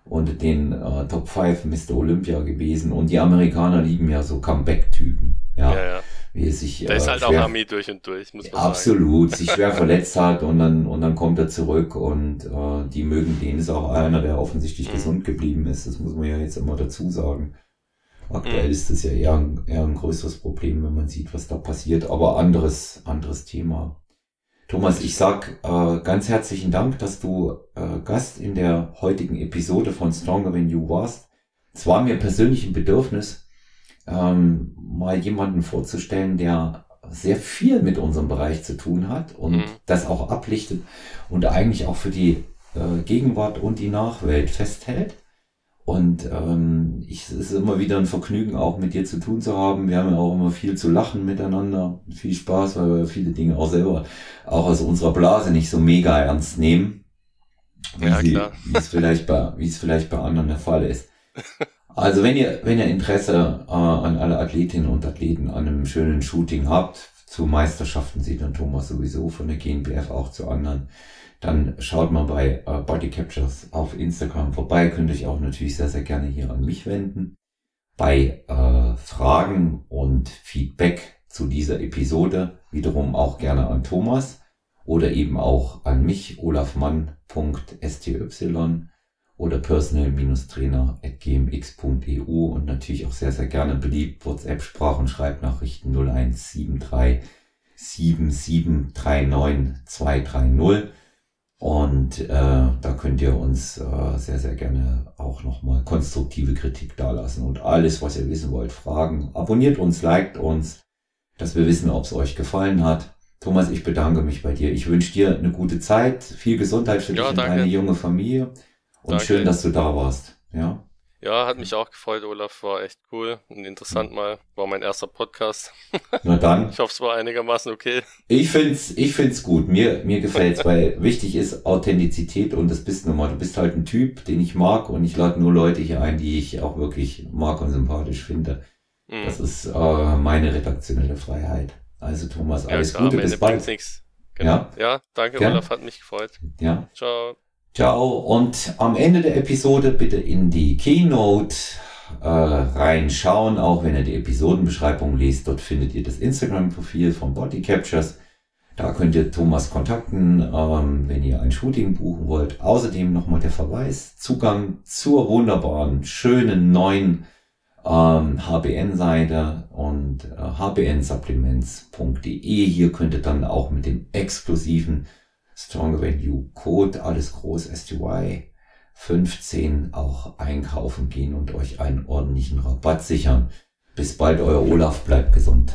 unter den äh, Top 5 Mr. Olympia gewesen. Und die Amerikaner lieben ja so Comeback-Typen. Ja, Ja, ja. Wie es sich Der äh, ist halt auch schwer- Armee durch und durch, muss man sagen. Absolut, sich schwer verletzt hat und dann und dann kommt er zurück und äh, die mögen den ist auch einer, der offensichtlich Mhm. gesund geblieben ist. Das muss man ja jetzt immer dazu sagen. Aktuell Mhm. ist das ja eher ein, eher ein größeres Problem, wenn man sieht, was da passiert. Aber anderes anderes Thema. Thomas, ich sag äh, ganz herzlichen Dank, dass du äh, Gast in der heutigen Episode von Stronger Than You warst. Es war mir persönlich ein Bedürfnis, ähm, mal jemanden vorzustellen, der sehr viel mit unserem Bereich zu tun hat und Mhm. das auch ablichtet und eigentlich auch für die äh, Gegenwart und die Nachwelt festhält. Und ähm, ich, es ist immer wieder ein Vergnügen, auch mit dir zu tun zu haben. Wir haben ja auch immer viel zu lachen miteinander, viel Spaß, weil wir viele Dinge auch selber, auch aus unserer Blase nicht so mega ernst nehmen. Ja, sie, klar. wie es vielleicht bei, wie es vielleicht bei anderen der Fall ist. Also wenn ihr, wenn ihr Interesse äh, an alle Athletinnen und Athleten an einem schönen Shooting habt, zu Meisterschaften sieht dann Thomas sowieso von der GNBF auch zu anderen, dann schaut mal bei äh, Body Captures auf Instagram vorbei. Könnt euch auch natürlich sehr, sehr gerne hier an mich wenden. Bei äh, Fragen und Feedback zu dieser Episode wiederum auch gerne an Thomas oder eben auch an mich, olafmann.sty oder personal-trainer.gmx.eu und natürlich auch sehr, sehr gerne beliebt WhatsApp-Sprachen, Schreibnachrichten 0173 7739 230. Und äh, da könnt ihr uns äh, sehr, sehr gerne auch nochmal konstruktive Kritik dalassen und alles, was ihr wissen wollt, fragen. Abonniert uns, liked uns dass wir wissen, ob es euch gefallen hat. Thomas, ich bedanke mich bei dir. Ich wünsche dir eine gute Zeit, viel Gesundheit für ja, dich und deine junge Familie und danke. schön, dass du da warst. Ja. Ja, hat mich auch gefreut, Olaf. War echt cool und interessant mal. War mein erster Podcast. Na dann. Ich hoffe, es war einigermaßen okay. Ich find's, ich find's gut. Mir, mir gefällt's, weil wichtig ist Authentizität und das bist nun mal. Du bist halt ein Typ, den ich mag und ich lade nur Leute hier ein, die ich auch wirklich mag und sympathisch finde. Mhm. Das ist äh, meine redaktionelle Freiheit. Also Thomas, alles ja, klar, Gute, bis bald. Genau. Ja? ja, danke, Gern. Olaf, hat mich gefreut. Ja. Ciao. Ciao. Und am Ende der Episode bitte in die Keynote äh, reinschauen, auch wenn ihr die Episodenbeschreibung liest. Dort findet ihr das Instagram-Profil von Body Captures. Da könnt ihr Thomas kontakten, ähm, wenn ihr ein Shooting buchen wollt. Außerdem nochmal der Verweis, Zugang zur wunderbaren, schönen neuen ähm, HBN-Seite und äh, hbnsupplements.de. Hier könnt ihr dann auch mit dem exklusiven Stronger Value Code, alles groß STY 15 auch einkaufen gehen und euch einen ordentlichen Rabatt sichern. Bis bald, euer Olaf, bleibt gesund.